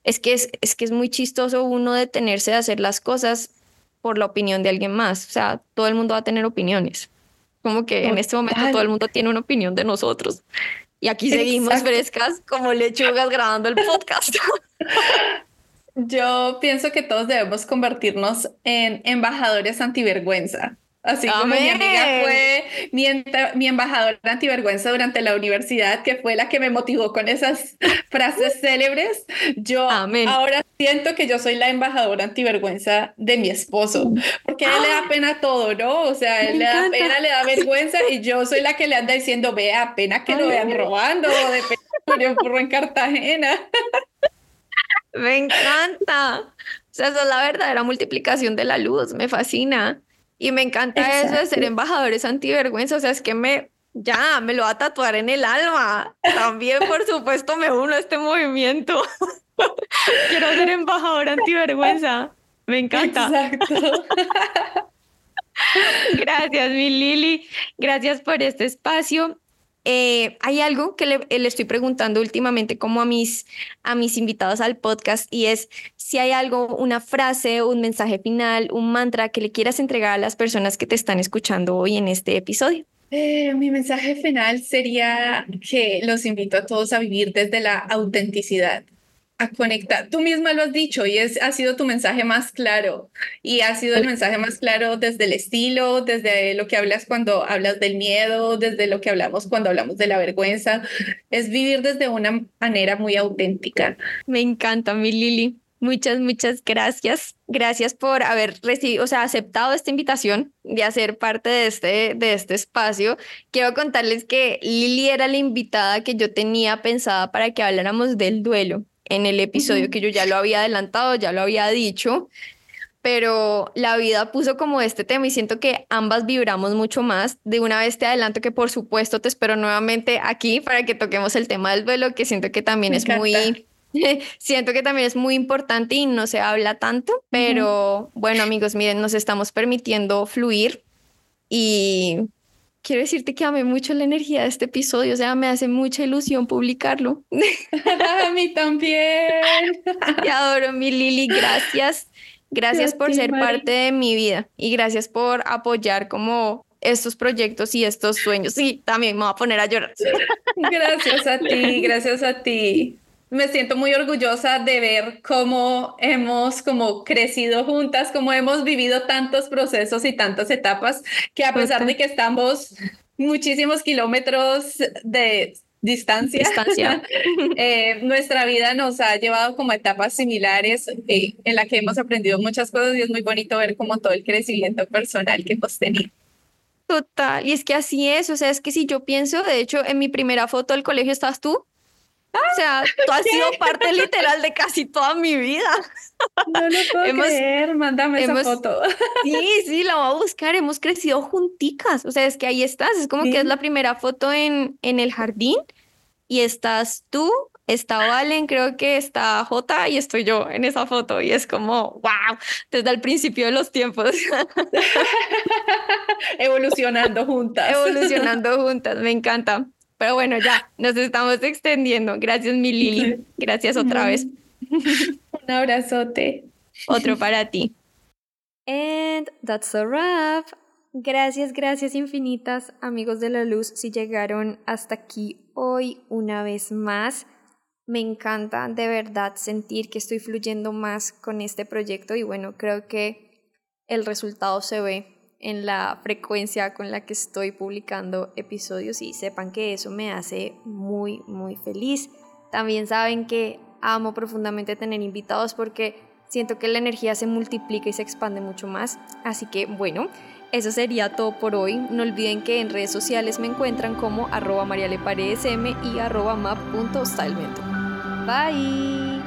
es que es, es que es muy chistoso uno detenerse de hacer las cosas por la opinión de alguien más. O sea, todo el mundo va a tener opiniones. Como que en este momento todo el mundo tiene una opinión de nosotros. Y aquí seguimos frescas como lechugas grabando el podcast. Yo pienso que todos debemos convertirnos en embajadores antivergüenza. Así como mi amiga fue mi, mi, embajadora antivergüenza durante la universidad, que fue la que me motivó con esas frases célebres, yo ahora siento que yo soy la embajadora antivergüenza de mi esposo, porque a él le da pena todo, ¿no? O sea, él le da pena, le da vergüenza y yo soy la que le anda diciendo, vea, pena que lo vean robando, de pena que en Cartagena. Me encanta. O sea, esa es la verdadera multiplicación de la luz, me fascina. Y me encanta eso de ser embajadores antivergüenza, o sea, es que me, ya, me lo va a tatuar en el alma. También, por supuesto, me uno a este movimiento. Quiero ser embajador antivergüenza. Me encanta. Exacto. Gracias, mi Lili. Gracias por este espacio. Eh, hay algo que le, le, estoy preguntando últimamente como a mis, a mis invitados al podcast y es si hay algo, una frase, un mensaje final, un mantra que le quieras entregar a las personas que te están escuchando hoy en este episodio. Eh, mi mensaje final sería que los invito a todos a vivir desde la autenticidad a conectar. Tú misma lo has dicho y es, ha sido tu mensaje más claro y ha sido el mensaje más claro desde el estilo, desde lo que hablas cuando hablas del miedo, desde lo que hablamos cuando hablamos de la vergüenza. Es vivir desde una manera muy auténtica. Me encanta, mi Lili. Muchas, muchas gracias. Gracias por haber recibido, o sea, aceptado esta invitación de hacer parte de este, de este espacio. Quiero contarles que Lili era la invitada que yo tenía pensada para que habláramos del duelo en el episodio que yo ya lo había adelantado, ya lo había dicho, pero la vida puso como este tema y siento que ambas vibramos mucho más. De una vez te adelanto que por supuesto te espero nuevamente aquí para que toquemos el tema del duelo, que siento que también es muy Siento que también es muy importante y no se habla tanto, pero bueno amigos, miren, nos estamos permitiendo fluir y quiero decirte que amé mucho la energía de este episodio, o sea, me hace mucha ilusión publicarlo. A mí también. Te adoro, mi Lili, gracias. Gracias por ser parte de mi vida y gracias por apoyar como estos proyectos y estos sueños. Sí, también me voy a poner a llorar. Gracias a ti, gracias a ti me siento muy orgullosa de ver cómo hemos como crecido juntas, cómo hemos vivido tantos procesos y tantas etapas, que a pesar de que estamos muchísimos kilómetros de distancia, distancia. Eh, nuestra vida nos ha llevado como a etapas similares eh, en la que hemos aprendido muchas cosas y es muy bonito ver como todo el crecimiento personal que hemos tenido. Total, y es que así es, o sea, es que si yo pienso, de hecho, en mi primera foto del colegio estás tú, o sea, tú has sido parte literal de casi toda mi vida. No lo puedo hemos, creer, mándame esa foto. Sí, sí, la voy a buscar, hemos crecido junticas, o sea, es que ahí estás, es como que es la primera foto en, en el jardín y estás tú, está Valen, creo que está J y estoy yo en esa foto y es como, wow, desde el principio de los tiempos. Evolucionando juntas. Evolucionando juntas, me encanta. Pero bueno, ya nos estamos extendiendo. Gracias, mi Lili. Gracias otra vez. Un abrazote. Otro para ti. And that's a wrap. Gracias, gracias infinitas, amigos de la luz, si llegaron hasta aquí hoy una vez más. Me encanta de verdad sentir que estoy fluyendo más con este proyecto y bueno, creo que el resultado se ve en la frecuencia con la que estoy publicando episodios y sepan que eso me hace muy, muy feliz. También saben que amo profundamente tener invitados porque siento que la energía se multiplica y se expande mucho más. Así que bueno, eso sería todo por hoy. No olviden que en redes sociales me encuentran como arroba marialeparedesm y arroba map.stylemento. Bye.